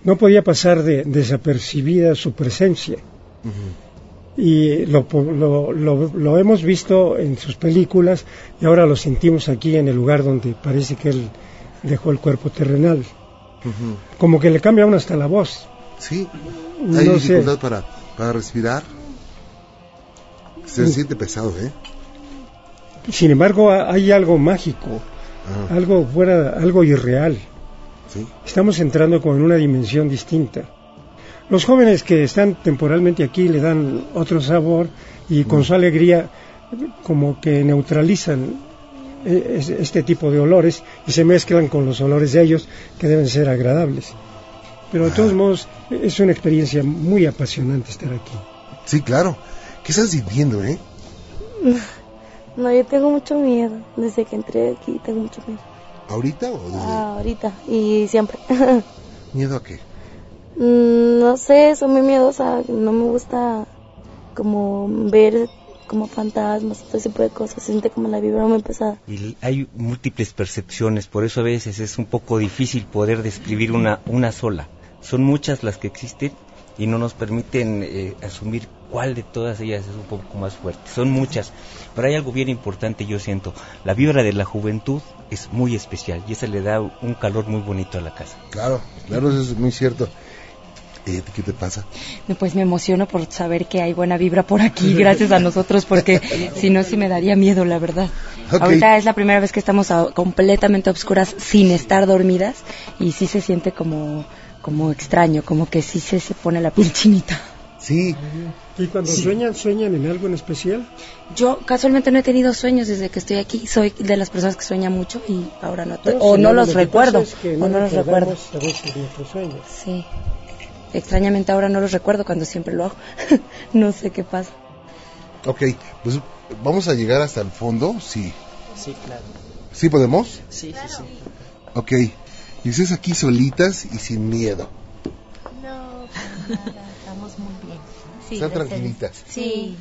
Speaker 5: No podía pasar de desapercibida su presencia y lo, lo, lo, hemos visto en sus películas y ahora lo sentimos aquí en el lugar donde parece que él dejó el cuerpo terrenal. Como que le cambia uno hasta la voz.
Speaker 3: Sí, hay dificultad para, para respirar. Se siente pesado, ¿eh?
Speaker 5: Sin embargo, hay algo mágico, ah. algo fuera, algo irreal. ¿Sí? Estamos entrando con una dimensión distinta. Los jóvenes que están temporalmente aquí le dan otro sabor y con su alegría como que neutralizan eh, este tipo de olores y se mezclan con los olores de ellos que deben ser agradables. Pero de todos modos es una experiencia muy apasionante estar aquí.
Speaker 3: Sí, claro. ¿Qué estás sintiendo, eh? *laughs*
Speaker 16: No, yo tengo mucho miedo. Desde que entré aquí tengo mucho miedo.
Speaker 3: ¿Ahorita o desde...?
Speaker 16: Ah, ahorita y siempre. *laughs*
Speaker 3: ¿Miedo a qué?
Speaker 16: Mm, no sé, soy muy miedosa, no me gusta como ver como fantasmas, todo ese tipo de cosas, se siente como la vibra muy pesada.
Speaker 6: Y hay múltiples percepciones, por eso a veces es un poco difícil poder describir una, una sola. Son muchas las que existen y no nos permiten eh, asumir cuál de todas ellas es un poco más fuerte. Son muchas, pero hay algo bien importante, yo siento. La vibra de la juventud es muy especial y esa le da un calor muy bonito a la casa.
Speaker 3: Claro, claro, eso es muy cierto. ¿Qué te pasa?
Speaker 9: Pues me emociono por saber que hay buena vibra por aquí, gracias a nosotros, porque *laughs* si no, sí me daría miedo, la verdad. Ahorita es la primera vez que estamos completamente obscuras sin estar dormidas y sí se siente como, como extraño, como que sí se, se pone la piel chinita.
Speaker 3: Sí.
Speaker 5: ¿Y cuando sueñan, sueñan en algo en especial?
Speaker 9: Yo casualmente no he tenido sueños desde que estoy aquí. Soy de las personas que sueña mucho y ahora no. o no los recuerdo. o no los recuerdo. Sí. Extrañamente ahora no los recuerdo cuando siempre lo hago. *laughs* no sé qué pasa.
Speaker 3: Ok, pues vamos a llegar hasta el fondo, sí.
Speaker 7: Sí, claro.
Speaker 3: ¿Sí podemos?
Speaker 7: Sí, sí, sí.
Speaker 3: Ok, y ustedes aquí solitas y sin miedo.
Speaker 8: No, muy
Speaker 3: Están tranquilitas.
Speaker 8: Sí.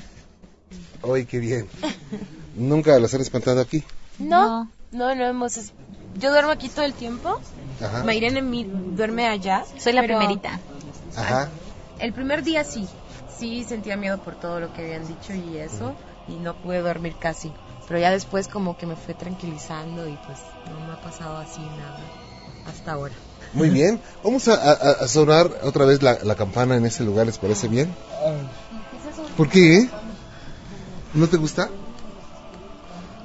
Speaker 3: Ay, qué bien. ¿Nunca las han espantado aquí?
Speaker 8: No, no, no hemos... Yo duermo aquí todo el tiempo. Ajá. Mayrene duerme allá.
Speaker 9: Soy la primerita.
Speaker 3: Ajá.
Speaker 8: El primer día sí, sí sentía miedo por todo lo que habían dicho y eso, y no pude dormir casi. Pero ya después como que me fue tranquilizando y pues no me ha pasado así nada hasta ahora.
Speaker 3: Muy bien, vamos a, sonar otra vez la, campana en ese lugar, ¿les parece bien? ¿Por qué? ¿No te gusta?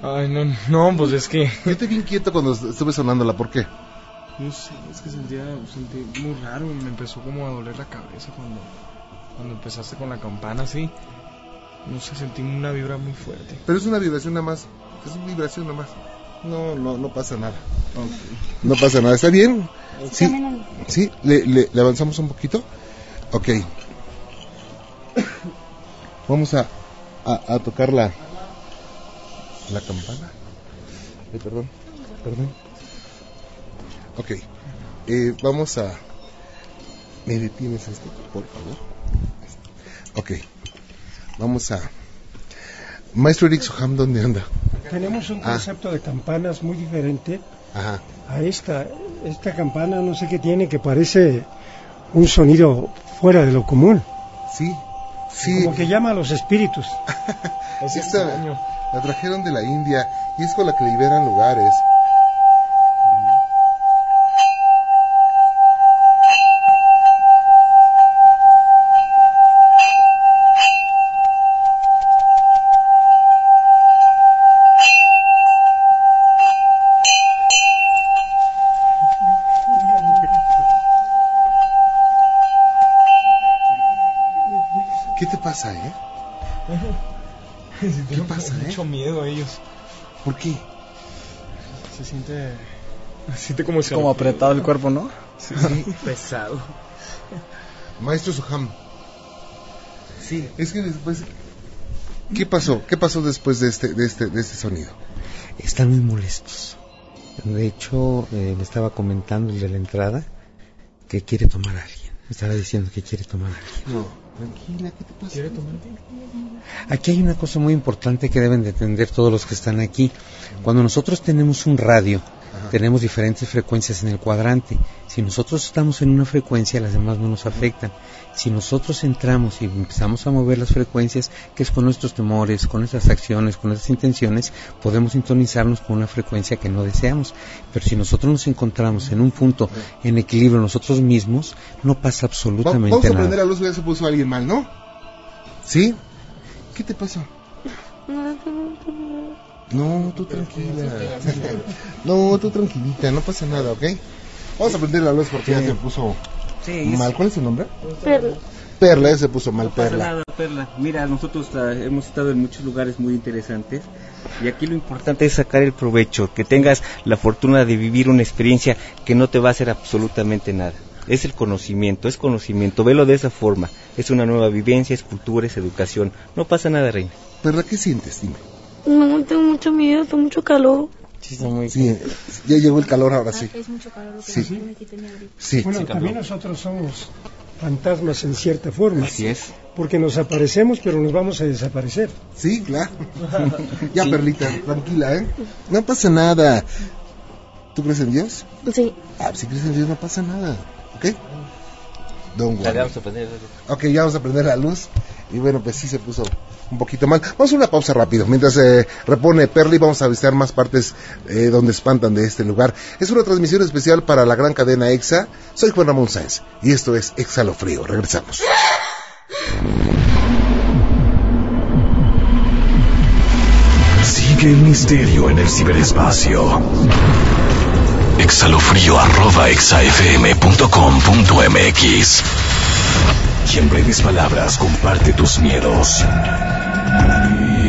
Speaker 13: Ay, no, no, pues es que...
Speaker 3: Yo estoy bien quieto cuando estuve sonándola, ¿por qué?
Speaker 13: No sé, es que sentía, sentí muy raro, me empezó como a doler la cabeza cuando, cuando empezaste con la campana así. No sé, sentí una vibra muy fuerte.
Speaker 3: Pero es una vibración nada más, es una vibración nada más. No, no, no pasa nada. No pasa nada, ¿está bien? Sí, sí, le, le, avanzamos un poquito. Ok. Vamos a, a, tocar la, la campana. perdón, perdón. Ok, eh, vamos a... ¿Me detienes esto, por favor? Ok, vamos a... Maestro Eric Soham, ¿dónde anda?
Speaker 5: Tenemos un ah. concepto de campanas muy diferente a esta. Esta campana no sé qué tiene, que parece un sonido fuera de lo común.
Speaker 3: Sí, sí.
Speaker 5: Como que llama a los espíritus. *laughs*
Speaker 3: la trajeron de la India y es con la que liberan lugares. Pasa, eh? *laughs*
Speaker 13: ¿Qué pasa, eh? mucho miedo a ellos.
Speaker 3: ¿Por qué?
Speaker 13: Se siente... Se siente como...
Speaker 10: Como apretado el cuerpo, ¿no?
Speaker 13: Sí, pesado.
Speaker 3: Maestro Suham. Sí. Es que después... ¿Qué pasó? ¿Qué pasó después de este, de este, de este sonido?
Speaker 4: Están muy molestos. De hecho, eh, me estaba comentando el de la entrada que quiere tomar a alguien. Me estaba diciendo que quiere tomar a alguien.
Speaker 3: No. Tranquila, ¿qué te pasa?
Speaker 4: Aquí hay una cosa muy importante que deben de entender todos los que están aquí. Cuando nosotros tenemos un radio, tenemos diferentes frecuencias en el cuadrante. Si nosotros estamos en una frecuencia, las demás no nos afectan. Si nosotros entramos y empezamos a mover las frecuencias, que es con nuestros temores, con nuestras acciones, con nuestras intenciones, podemos sintonizarnos con una frecuencia que no deseamos. Pero si nosotros nos encontramos en un punto en equilibrio nosotros mismos, no pasa absolutamente nada.
Speaker 3: Vamos a prender la luz, ya se puso alguien mal, ¿no? ¿Sí? ¿Qué te pasó? *laughs* No, tú tranquila. no, tú tranquilita, no pasa nada, ¿ok? Vamos a prender la luz porque ya se puso mal. ¿Cuál es su nombre?
Speaker 16: Perla.
Speaker 3: Perla, se puso mal, Perla.
Speaker 6: Perla. Mira, nosotros ah, hemos estado en muchos lugares muy interesantes y aquí lo importante es sacar el provecho, que tengas la fortuna de vivir una experiencia que no te va a hacer absolutamente nada. Es el conocimiento, es conocimiento, velo de esa forma. Es una nueva vivencia, es cultura, es educación. No pasa nada, Reina.
Speaker 3: Perla, ¿qué sientes? Dime.
Speaker 16: No, tengo mucho miedo, tengo mucho calor.
Speaker 3: Sí, ya llegó el calor ahora sí.
Speaker 16: Es mucho calor
Speaker 3: sí.
Speaker 5: sí. Bueno, también nosotros somos fantasmas en cierta forma.
Speaker 6: Así es.
Speaker 5: Porque nos aparecemos, pero nos vamos a desaparecer.
Speaker 3: Sí, claro. *laughs* ya, Perlita, tranquila, ¿eh? No pasa nada. ¿Tú crees en Dios?
Speaker 16: Sí.
Speaker 3: Ah, si crees en Dios no pasa nada, ¿ok?
Speaker 6: Don vamos a prender
Speaker 3: Ok, ya vamos a prender la luz. Y bueno, pues sí se puso un poquito mal. Vamos a una pausa rápido. Mientras se repone Perli, vamos a visitar más partes eh, donde espantan de este lugar. Es una transmisión especial para la gran cadena EXA. Soy Juan Ramón Sáenz y esto es Exalo Frío. Regresamos.
Speaker 1: Sigue el misterio en el ciberespacio. Exhalofrío arroba exafm.com.mx y en breves palabras comparte tus miedos.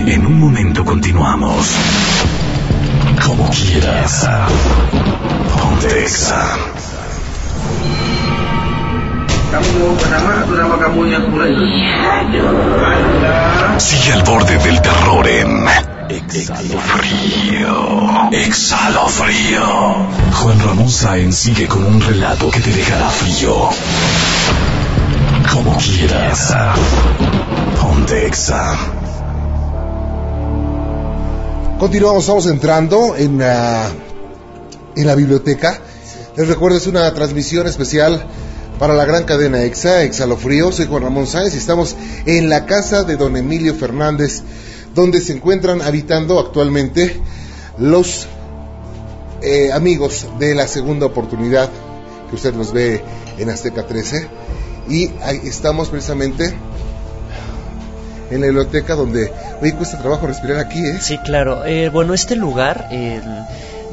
Speaker 1: En un momento continuamos. Como quieras. Pontexa. Sigue al borde del terror en Exhalo frío. Exhalo frío. Juan Ramón Sáenz sigue con un relato que te dejará frío. Como quieras. Ponte Exa.
Speaker 3: Continuamos, estamos entrando en la, biblioteca. Les recuerdo, es una transmisión especial para la gran cadena EXA, Exhalofrío. Soy Juan Ramón Sáenz y estamos en la casa de don Emilio Fernández, donde se encuentran habitando actualmente los eh, amigos de la segunda oportunidad, que usted los ve en Azteca 13. Y ahí estamos precisamente en la biblioteca donde, hoy cuesta trabajo respirar aquí, ¿eh?
Speaker 7: Sí, claro. Eh, bueno, este lugar,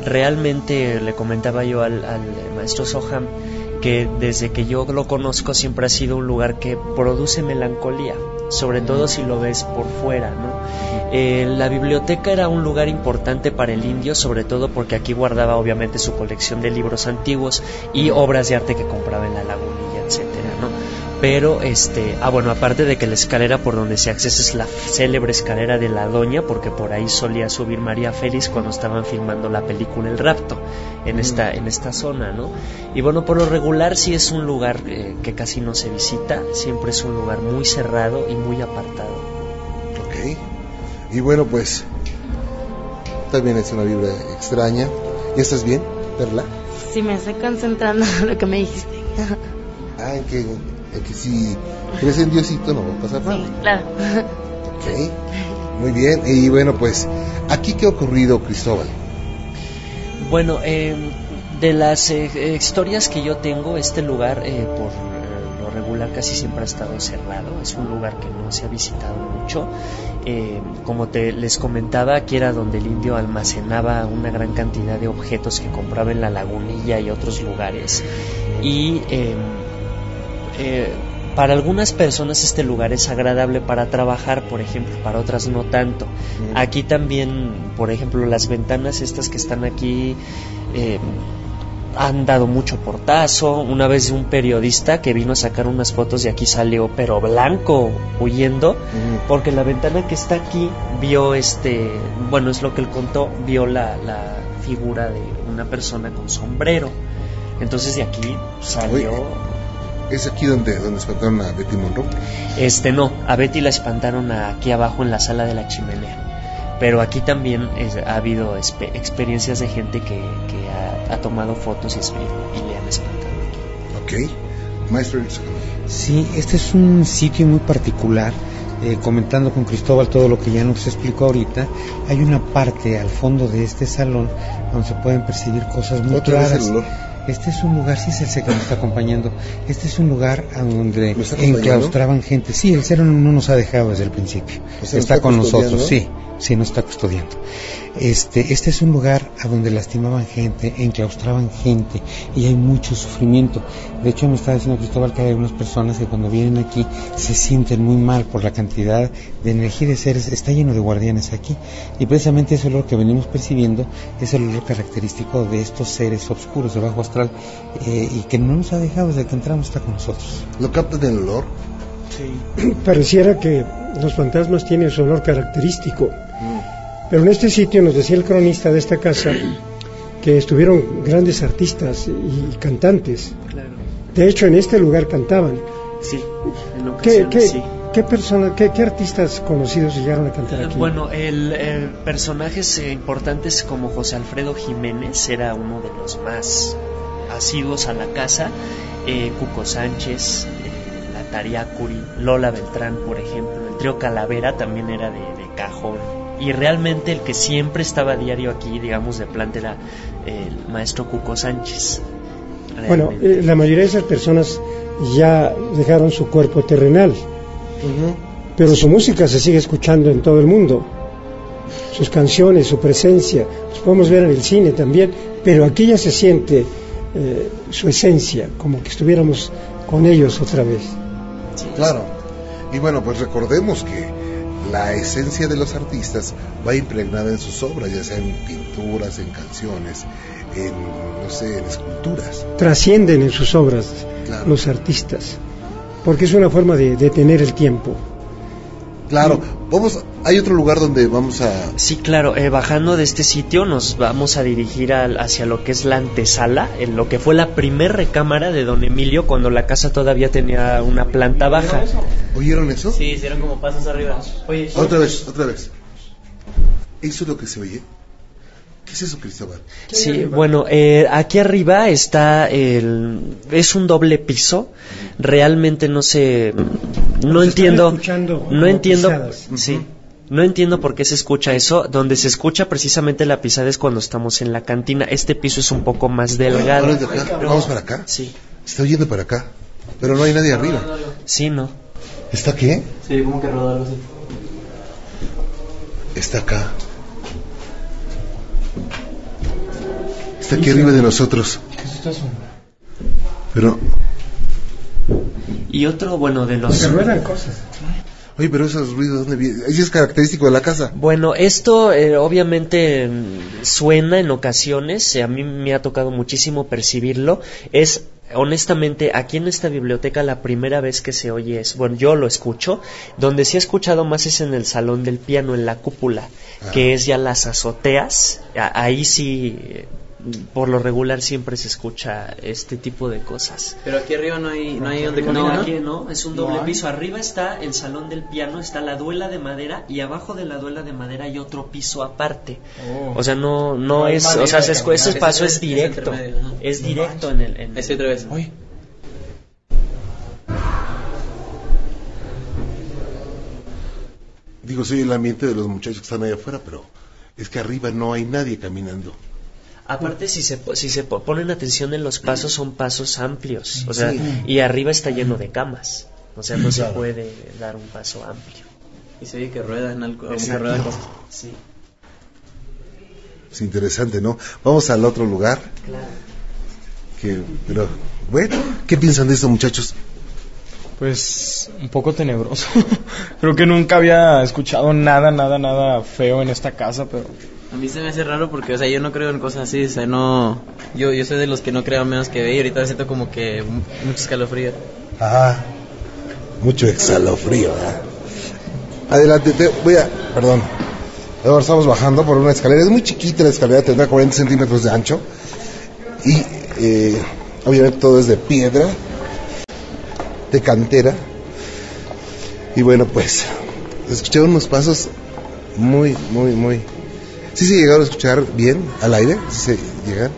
Speaker 7: realmente le comentaba yo al, maestro Soham que desde que yo lo conozco siempre ha sido un lugar que produce melancolía, sobre todo si lo ves por fuera, ¿no? Eh, la biblioteca era un lugar importante para el indio, sobre todo porque aquí guardaba obviamente su colección de libros antiguos y obras de arte que compraba en la lagunilla, etcétera, ¿no? Pero este ah bueno aparte de que la escalera por donde se accesa es la célebre escalera de la doña porque por ahí solía subir María Félix cuando estaban filmando la película El rapto en esta en esta zona no y bueno por lo regular sí es un lugar eh, que casi no se visita siempre es un lugar muy cerrado y muy apartado.
Speaker 3: Ok. Y bueno pues también es una vibra extraña. ¿ya estás bien Perla?
Speaker 16: Sí me estoy concentrando en lo que me dijiste.
Speaker 3: Ah en que que si crees en Diosito no va a pasar nada.
Speaker 16: claro.
Speaker 3: Ok, muy bien. Y bueno, pues, ¿aquí qué ha ocurrido, Cristóbal?
Speaker 7: Bueno, eh, de las eh, historias que yo tengo, este lugar, eh, por lo regular, casi siempre ha estado cerrado. Es un lugar que no se ha visitado mucho. como te les comentaba, aquí era donde el indio almacenaba una gran cantidad de objetos que compraba en la lagunilla y otros lugares. Y eh, para algunas personas este lugar es agradable para trabajar, por ejemplo, para otras no tanto. Mm. Aquí también, por ejemplo, las ventanas estas que están aquí eh, han dado mucho portazo. Una vez un periodista que vino a sacar unas fotos de aquí salió, pero blanco, huyendo, mm. porque la ventana que está aquí vio este, bueno, es lo que él contó, vio la, la figura de una persona con sombrero. Entonces de aquí salió...
Speaker 3: ¿Es aquí donde, donde espantaron a Betty Monroe?
Speaker 7: Este no, a Betty la espantaron aquí abajo en la sala de la chimenea. Pero aquí también ha habido experiencias de gente que, ha, tomado fotos y, y, le han espantado
Speaker 3: aquí. Ok. Maestro.
Speaker 4: Sí, este es un sitio muy particular. Eh, comentando con Cristóbal todo lo que ya nos explicó ahorita, hay una parte al fondo de este salón donde se pueden percibir cosas muy claras. Este es un lugar, sí es el que nos está acompañando, este es un lugar a donde enclaustraban gente. Sí, el cero no nos ha dejado desde el principio. está, con nosotros, sí, sí, nos está custodiando. Este, este es un lugar a donde lastimaban gente, enclaustraban gente y hay mucho sufrimiento. De hecho, me está diciendo Cristóbal que hay algunas personas que cuando vienen aquí se sienten muy mal por la cantidad de energía de seres. Está lleno de guardianes aquí y precisamente ese olor que venimos percibiendo es el olor característico de estos seres oscuros de bajo astral eh, y que no nos ha dejado desde que entramos está con nosotros.
Speaker 3: ¿Lo captan el olor?
Speaker 5: Sí. *clears throat* Pareciera que los fantasmas tienen su olor característico. Pero en este sitio nos decía el cronista de esta casa que estuvieron grandes artistas y cantantes. De hecho, en este lugar cantaban.
Speaker 7: Sí, en
Speaker 5: ¿Qué, qué, sí. ¿Qué, persona, qué, artistas conocidos llegaron a cantar aquí?
Speaker 7: Bueno, el, personajes eh, importantes como José Alfredo Jiménez era uno de los más asiduos a la casa. Eh, Cuco Sánchez, eh, la Tariacuri, Lola Beltrán, por ejemplo. El trío Calavera también era de, de cajón y realmente el que siempre estaba a diario aquí, digamos, de planta era el maestro Cuco Sánchez.
Speaker 5: Bueno, eh, la mayoría de esas personas ya dejaron su cuerpo terrenal, pero su música se sigue escuchando en todo el mundo, sus canciones, su presencia, los podemos ver en el cine también, pero aquí ya se siente eh, su esencia, como que estuviéramos con ellos otra vez.
Speaker 3: Claro, y bueno, pues recordemos que la esencia de los artistas va impregnada en sus obras, ya sea en pinturas, en canciones, en, no sé, en esculturas.
Speaker 5: Trascienden en sus obras los artistas, porque es una forma de detener el tiempo.
Speaker 3: Claro, vamos, hay otro lugar donde vamos a...
Speaker 7: Sí, claro, eh, bajando de este sitio nos vamos a dirigir hacia lo que es la antesala, en lo que fue la primer recámara de don Emilio cuando la casa todavía tenía una planta baja.
Speaker 3: ¿Oyeron eso?
Speaker 10: Sí, hicieron como pasos arriba.
Speaker 3: otra vez, otra vez. ¿Eso es lo que se oye? ¿Qué es eso, Cristóbal?
Speaker 7: Sí, bueno, eh, aquí arriba está el... es un doble piso. Realmente no sé... No entiendo... No entiendo... Sí. No entiendo por qué se escucha eso. Donde se escucha precisamente la pisada es cuando estamos en la cantina. Este piso es un poco más delgado.
Speaker 3: ¿Vamos para acá?
Speaker 7: Sí.
Speaker 3: Está oyendo para acá. Pero no hay nadie arriba.
Speaker 7: Sí, no.
Speaker 3: ¿Está qué?
Speaker 10: Sí, como que rodar así.
Speaker 3: Está acá. Está aquí arriba de nosotros.
Speaker 10: ¿Qué es esto?
Speaker 3: Pero.
Speaker 7: Y otro, bueno, de los.
Speaker 5: Se ruedan cosas.
Speaker 3: Oye, pero esos ruidos, ¿dónde vienen? ¿Eso es característico de la casa?
Speaker 7: Bueno, esto eh, obviamente mm, suena en ocasiones, eh, a mí me ha tocado muchísimo percibirlo, es honestamente, aquí en esta biblioteca la primera vez que se oye es, bueno, yo lo escucho, donde sí he escuchado más es en el salón del piano, en la cúpula, que es ya las azoteas, ahí sí por lo regular siempre se escucha este tipo de cosas.
Speaker 10: Pero aquí arriba no hay, no hay donde
Speaker 7: No, aquí no, es un doble piso. Arriba está el salón del piano, está la duela de madera y abajo de la duela de madera hay otro piso aparte.
Speaker 10: Oh.
Speaker 7: O sea, no, no, es, o sea, ese, ese espacio es directo, es directo en el. En
Speaker 10: Ese otra vez.
Speaker 3: Digo, soy el ambiente de los muchachos que están ahí afuera, pero es que arriba no hay nadie caminando.
Speaker 7: Aparte, si se, si se po- ponen atención en los pasos, son pasos amplios. O sea,
Speaker 3: Sí.
Speaker 7: y arriba está lleno de camas. O sea, no se puede dar un paso amplio.
Speaker 10: Y se oye que ruedan algo.
Speaker 7: Sí.
Speaker 3: Es interesante, ¿no? Vamos al otro lugar.
Speaker 7: Claro.
Speaker 3: Que, pero, bueno, ¿qué piensan de esto, muchachos?
Speaker 13: Pues un poco tenebroso. *laughs* Creo que nunca había escuchado nada, nada, nada feo en esta casa, pero
Speaker 10: A mí se me hace raro porque, o sea, yo no creo en cosas así, o sea, no... Yo, yo soy de los que no creo menos que ve y ahorita siento como que mu- mucho escalofrío.
Speaker 3: Ah, mucho exhalofrío, ¿verdad? Adelante, te voy a, perdón. Ahora estamos bajando por una escalera, es muy chiquita la escalera, tendrá 40 centímetros de ancho. Y eh, obviamente todo es de piedra, de cantera. Y bueno, pues, escuché unos pasos muy, muy, muy... ¿Sí se llegaron a escuchar bien al aire? ¿Sí se llegan?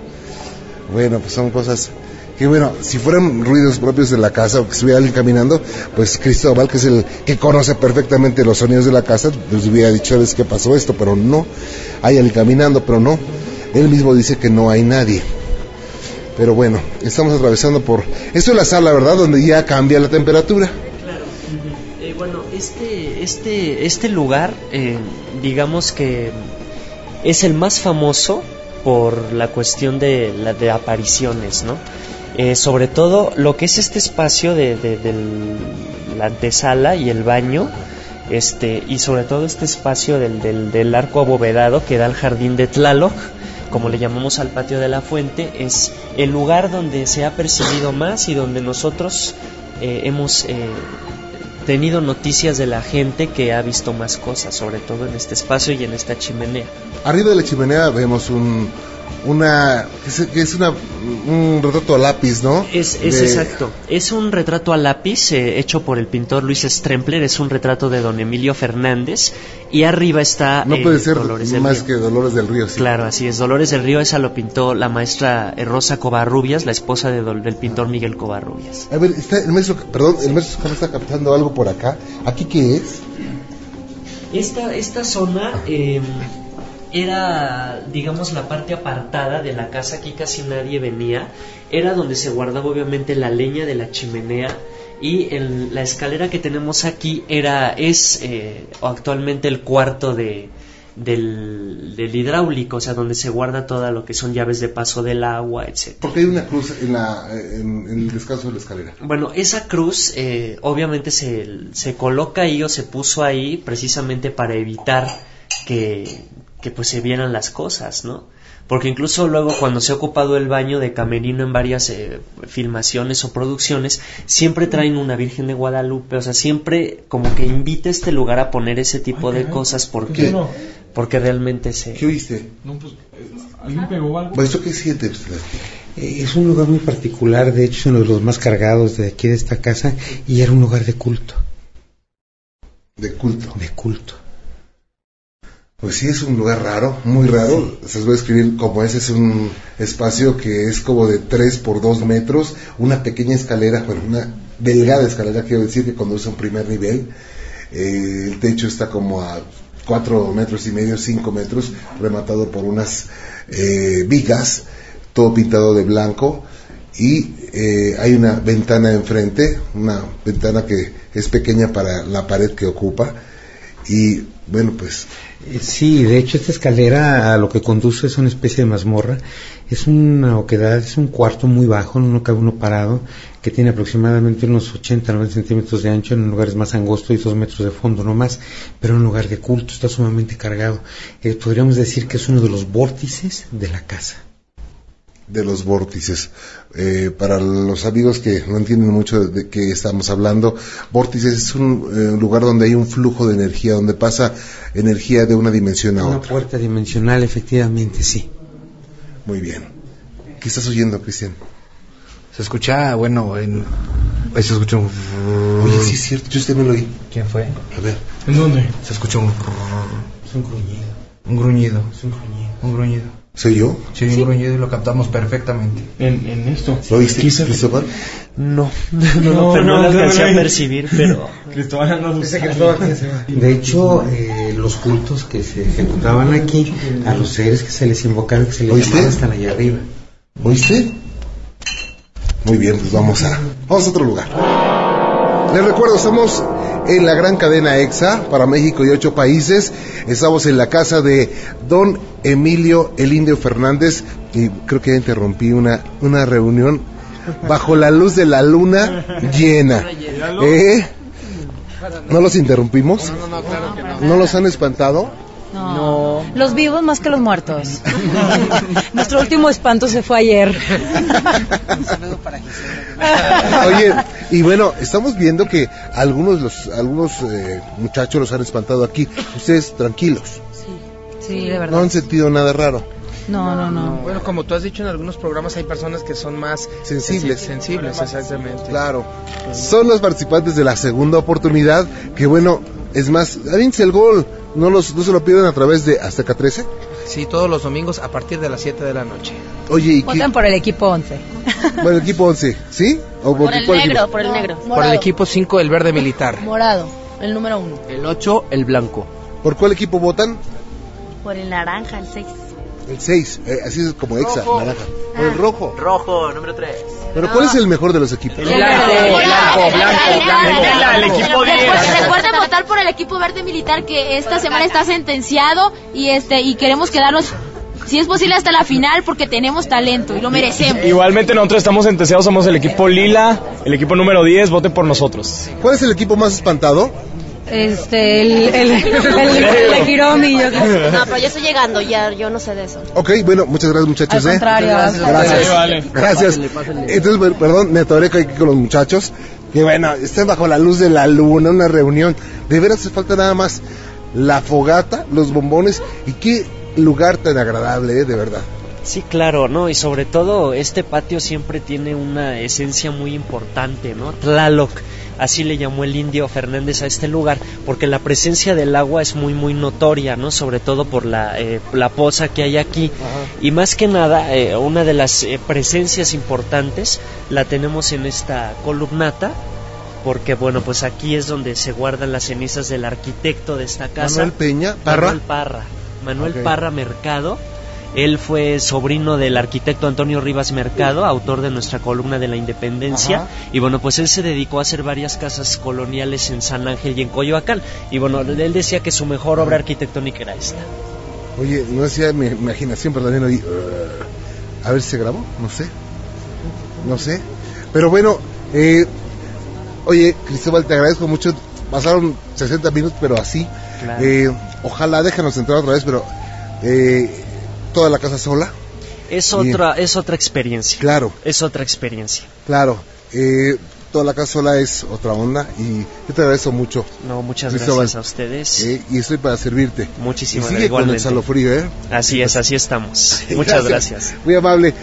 Speaker 3: Bueno, pues son cosas que bueno, si fueran ruidos propios de la casa o que estuviera alguien caminando, pues Cristóbal, que es el que conoce perfectamente los sonidos de la casa, pues hubiera dicho, ¿sabes qué pasó esto? Pero no, hay alguien caminando, pero no. Él mismo dice que no hay nadie. Pero bueno, estamos atravesando por... Esto es la sala, ¿verdad? Donde ya cambia la temperatura.
Speaker 7: Eh, bueno, este, este, este lugar, eh, digamos que es el más famoso por la cuestión de, la, de apariciones, ¿no? Eh, sobre todo lo que es este espacio de, de- la antesala y el baño, este, y sobre todo este espacio del, del, del arco abovedado que da al jardín de Tlaloc, como le llamamos al patio de la fuente, es el lugar donde se ha percibido más y donde nosotros eh, hemos eh, tenido noticias de la gente que ha visto más cosas, sobre todo en este espacio y en esta chimenea.
Speaker 3: Arriba de la chimenea vemos un, una, que es, una, un retrato a lápiz, ¿no?
Speaker 7: Es, es
Speaker 3: De-
Speaker 7: exacto. Es un retrato a lápiz eh, hecho por el pintor Luis Strempler. Es un retrato de don Emilio Fernández. Y arriba está.
Speaker 3: No
Speaker 7: eh,
Speaker 3: puede ser
Speaker 7: Dolores del
Speaker 3: más
Speaker 7: Río.
Speaker 3: que Dolores del Río, sí.
Speaker 7: Claro, así es. Dolores del Río, esa lo pintó la maestra eh, Rosa Covarrubias, la esposa de del pintor Miguel Covarrubias.
Speaker 3: A ver, está el maestro, perdón, el maestro está captando algo por acá. ¿Aquí qué es?
Speaker 7: Esta, esta zona eh, era, digamos, la parte apartada de la casa. Aquí casi nadie venía. Era donde se guardaba, obviamente, la leña de la chimenea. Y el- la escalera que tenemos aquí era, es eh, actualmente el cuarto de, del, del hidráulico, o sea, donde se guarda todo lo que son llaves de paso del agua, etc.
Speaker 3: Porque hay una cruz en, la, en, en el descanso de la escalera.
Speaker 7: Bueno, esa cruz eh, obviamente se, se coloca ahí o se puso ahí precisamente para evitar que, que pues se vieran las cosas, ¿no? Porque incluso luego cuando se ha ocupado el baño de camerino en varias eh, filmaciones o producciones, siempre traen una Virgen de Guadalupe, o sea, siempre como que invita a este lugar a poner ese tipo de cosas porque,
Speaker 3: ¿Qué?
Speaker 7: porque realmente se...
Speaker 3: ¿Qué oíste?
Speaker 13: No, pues, ¿alguien pegó algo?
Speaker 3: Maestro, ¿qué?
Speaker 4: Eh, Es un lugar muy particular, de hecho es uno de los más cargados de aquí de esta casa y era un lugar de culto.
Speaker 3: De culto.
Speaker 4: De culto.
Speaker 3: Pues sí, es un lugar raro, muy raro. Se los voy a escribir como ese es un espacio que es como de 3 por 2 metros, una pequeña escalera, bueno, una delgada escalera, quiero decir, que conduce a un primer nivel. Eh, el techo está como a 4 metros y medio, 5 metros, rematado por unas eh, vigas, todo pintado de blanco. Y eh, hay una ventana enfrente, una ventana que es pequeña para la pared que ocupa. Y bueno, pues
Speaker 4: Sí, de hecho esta escalera a lo que conduce es una especie de mazmorra. Es una oquedad, es un cuarto muy bajo, no cabe uno parado, que tiene aproximadamente unos 80, 90 centímetros de ancho en lugares más angostos y dos metros de fondo, no más, pero en lugar de culto, está sumamente cargado. Eh, podríamos decir que es uno de los vórtices de la casa.
Speaker 3: De los vórtices. Eh, para los amigos que no entienden mucho de qué estamos hablando, vórtices es un eh, lugar donde hay un flujo de energía, donde pasa energía de una dimensión a
Speaker 4: Una
Speaker 3: otra.
Speaker 4: puerta dimensional, efectivamente, sí.
Speaker 3: Muy bien. ¿Qué estás oyendo, Cristian?
Speaker 17: Se escucha, bueno, en... ahí se escucha un...
Speaker 3: Oye, sí es cierto, yo usted me lo oí.
Speaker 17: ¿Quién fue?
Speaker 3: A ver.
Speaker 17: ¿En dónde? Se escucha un...
Speaker 4: Es un gruñido.
Speaker 17: Un gruñido.
Speaker 4: Es un gruñido.
Speaker 17: Un gruñido.
Speaker 3: ¿Soy yo?
Speaker 17: Sí, un gruñido y lo captamos perfectamente.
Speaker 13: En, en esto.
Speaker 3: ¿Lo oíste, Cristóbal? *laughs*
Speaker 7: No, no, no, pero no, lo alcancé a percibir, pero... *laughs*
Speaker 13: Cristóbal anda
Speaker 4: De hecho, eh, los cultos que se ejecutaban aquí, a los seres que se les invocaban, que se les
Speaker 3: ¿Oíste?
Speaker 4: llamaban están allá arriba.
Speaker 3: ¿Oíste? Muy bien, pues vamos a, vamos a otro lugar. Les recuerdo, estamos en la gran cadena EXA para México y ocho países. Estamos en la casa de don Emilio El Indio Fernández y creo que ya interrumpí una, una reunión bajo la luz de la luna llena. ¿Eh? ¿No los interrumpimos?
Speaker 18: No, no, claro que no.
Speaker 3: ¿No los han espantado?
Speaker 18: No. Los vivos más que los muertos. *laughs* Nuestro último espanto se fue ayer.
Speaker 3: Oye, y bueno, estamos viendo que algunos los algunos eh, muchachos los han espantado aquí. Ustedes tranquilos,
Speaker 18: Sí, de
Speaker 3: no
Speaker 18: verdad.
Speaker 3: han sentido nada raro.
Speaker 18: No, no, no.
Speaker 19: Bueno, como tú has dicho en algunos programas, hay personas que son más
Speaker 3: Sensibles.
Speaker 19: Sensibles, exactamente.
Speaker 3: Claro. Son los participantes de la segunda oportunidad, que bueno, es más, avínse el gol. No, los, no se lo piden a través de Azteca 13.
Speaker 19: Sí, todos los domingos a partir de las 7 de la noche.
Speaker 3: Oye, ¿y qué?
Speaker 18: Votan por el equipo 11.
Speaker 3: Bueno, el equipo 11, ¿sí? ¿O
Speaker 12: Por el
Speaker 3: cuál
Speaker 12: negro,
Speaker 3: equipo?
Speaker 12: por el negro.
Speaker 19: Por el equipo 5, el verde militar.
Speaker 12: Morado, el número uno.
Speaker 19: El 8, el blanco.
Speaker 3: ¿Por cuál equipo votan?
Speaker 12: Por el naranja, el 6.
Speaker 3: El 6, eh, así es como exa, naranja. Por el rojo.
Speaker 15: Rojo, número 3.
Speaker 3: Pero ¿cuál es el mejor de los equipos?
Speaker 15: blanco, blanco, blanco, blanco. El equipo 10.
Speaker 12: Recuerden, recuerden votar por el equipo verde militar que esta semana está sentenciado y este y queremos quedarnos si es posible hasta la final porque tenemos talento y lo merecemos.
Speaker 13: Igualmente nosotros estamos sentenciados, somos el equipo lila, el equipo número 10, voten por nosotros.
Speaker 3: ¿Cuál es el equipo más espantado?
Speaker 18: Este, el, el, el, *laughs* el Hiromi, yo creo.
Speaker 12: No, pero yo estoy llegando, ya yo no sé de eso.
Speaker 3: Ok, bueno, muchas gracias muchachos.
Speaker 18: Al
Speaker 3: ¿eh?
Speaker 18: contrario,
Speaker 3: gracias.
Speaker 18: gracias.
Speaker 13: Sí, vale.
Speaker 3: Gracias. Entonces, perdón, me atoré aquí con los muchachos. Que bueno, están bajo la luz de la luna, una reunión. De veras hace falta nada más la fogata, los bombones y qué lugar tan agradable, ¿eh? de verdad.
Speaker 7: Sí, claro, ¿no? Y sobre todo este patio siempre tiene una esencia muy importante, ¿no? Tlaloc, así le llamó el indio Fernández a este lugar, porque la presencia del agua es muy, muy notoria, ¿no? Sobre todo por la, eh, la poza que hay aquí. Y más que nada, eh, una de las eh, presencias importantes la tenemos en esta columnata, porque bueno, pues aquí es donde se guardan las cenizas del arquitecto de esta casa.
Speaker 3: Manuel Peña, Parra.
Speaker 7: Manuel Parra. Manuel. Parra Mercado. Él fue sobrino del arquitecto Antonio Rivas Mercado, autor de nuestra columna de la Independencia.
Speaker 3: Ajá.
Speaker 7: Y bueno, pues él se dedicó a hacer varias casas coloniales en San Ángel y en Coyoacán. Y bueno, él decía que su mejor obra arquitectónica era esta.
Speaker 3: Oye, no decía mi imaginación, pero también oí. "Ugh". a ver si se grabó, no sé. No sé. Pero bueno, eh, oye, Cristóbal, te agradezco mucho. Pasaron 60 minutos, pero así.
Speaker 7: Claro.
Speaker 3: Eh, ojalá déjanos entrar otra vez, pero eh, toda la casa sola.
Speaker 7: Es otra, es otra experiencia.
Speaker 3: Claro.
Speaker 7: Es otra experiencia.
Speaker 3: Claro. Eh, toda la casa sola es otra onda y yo te agradezco mucho.
Speaker 7: No, muchas
Speaker 3: Cristóbal.
Speaker 7: gracias a ustedes.
Speaker 3: Eh, y estoy para servirte.
Speaker 7: Muchísimas
Speaker 3: sigue con el salofrío, ¿eh?
Speaker 7: Así es, así estamos. *laughs* Muchas gracias.
Speaker 3: Muy amable.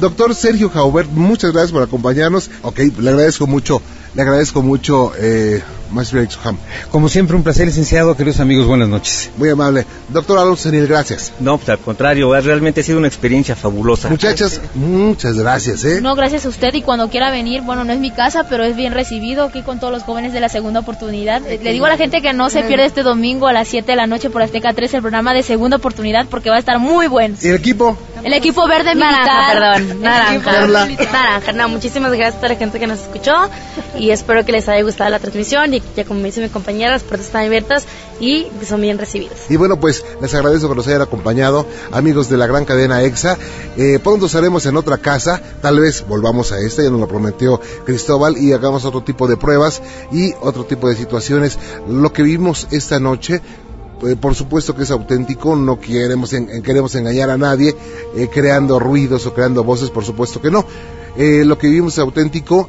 Speaker 3: Doctor Sergio Jaubert, muchas gracias por acompañarnos. Ok, le agradezco mucho, le agradezco mucho, eh, Maestro Exham.
Speaker 4: Como siempre, un placer, licenciado, queridos amigos, buenas noches.
Speaker 3: Muy amable. Doctor Alonso Senil, gracias.
Speaker 6: No, pues al contrario, ha- realmente ha sido una experiencia fabulosa.
Speaker 3: Muchachas, muchas gracias, ¿eh?
Speaker 12: No, gracias a usted y cuando quiera venir, bueno, no es mi casa, pero es bien recibido aquí con todos los jóvenes de la segunda oportunidad. Eh, Le digo a la gente que no se pierde este domingo a las 7 de la noche por Azteca 3 el programa de segunda oportunidad porque va a estar muy bueno.
Speaker 3: ¿Y el equipo?
Speaker 12: El equipo verde
Speaker 16: Naranja,
Speaker 12: militar.
Speaker 16: perdón, naranja.
Speaker 12: militar.
Speaker 16: Naranja, no, muchísimas gracias a la gente que nos escuchó y espero que les haya gustado la transmisión y ya como me dice mi compañera, las puertas están abiertas y son bien recibidas.
Speaker 3: Y bueno, pues les agradezco que nos hayan acompañado, amigos de la gran cadena EXA. Eh, pronto estaremos en otra casa, tal vez volvamos a esta, ya nos lo prometió Cristóbal, y hagamos otro tipo de pruebas y otro tipo de situaciones. Lo que vimos esta noche eh, por supuesto que es auténtico, no queremos, queremos engañar a nadie eh, creando ruidos o creando voces, por supuesto que no. Lo que vivimos es auténtico,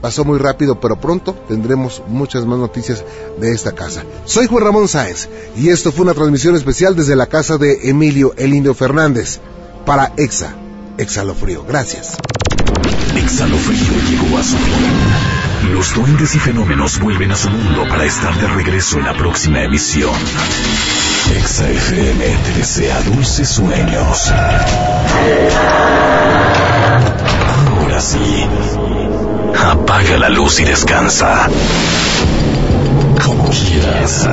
Speaker 3: pasó muy rápido, pero pronto tendremos muchas más noticias de esta casa. Soy Juan Ramón Sáenz y esto fue una transmisión especial desde la casa de Emilio El Indio Fernández para Exa, Exhalofrío. Gracias.
Speaker 1: Exhalofrío llegó a su fin. Los duendes y fenómenos vuelven a su mundo para estar de regreso en la próxima emisión. Exa FM te desea dulces sueños. Ahora sí. Apaga la luz y descansa. Como quieras.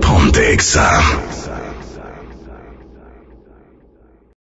Speaker 1: Ponte Exa.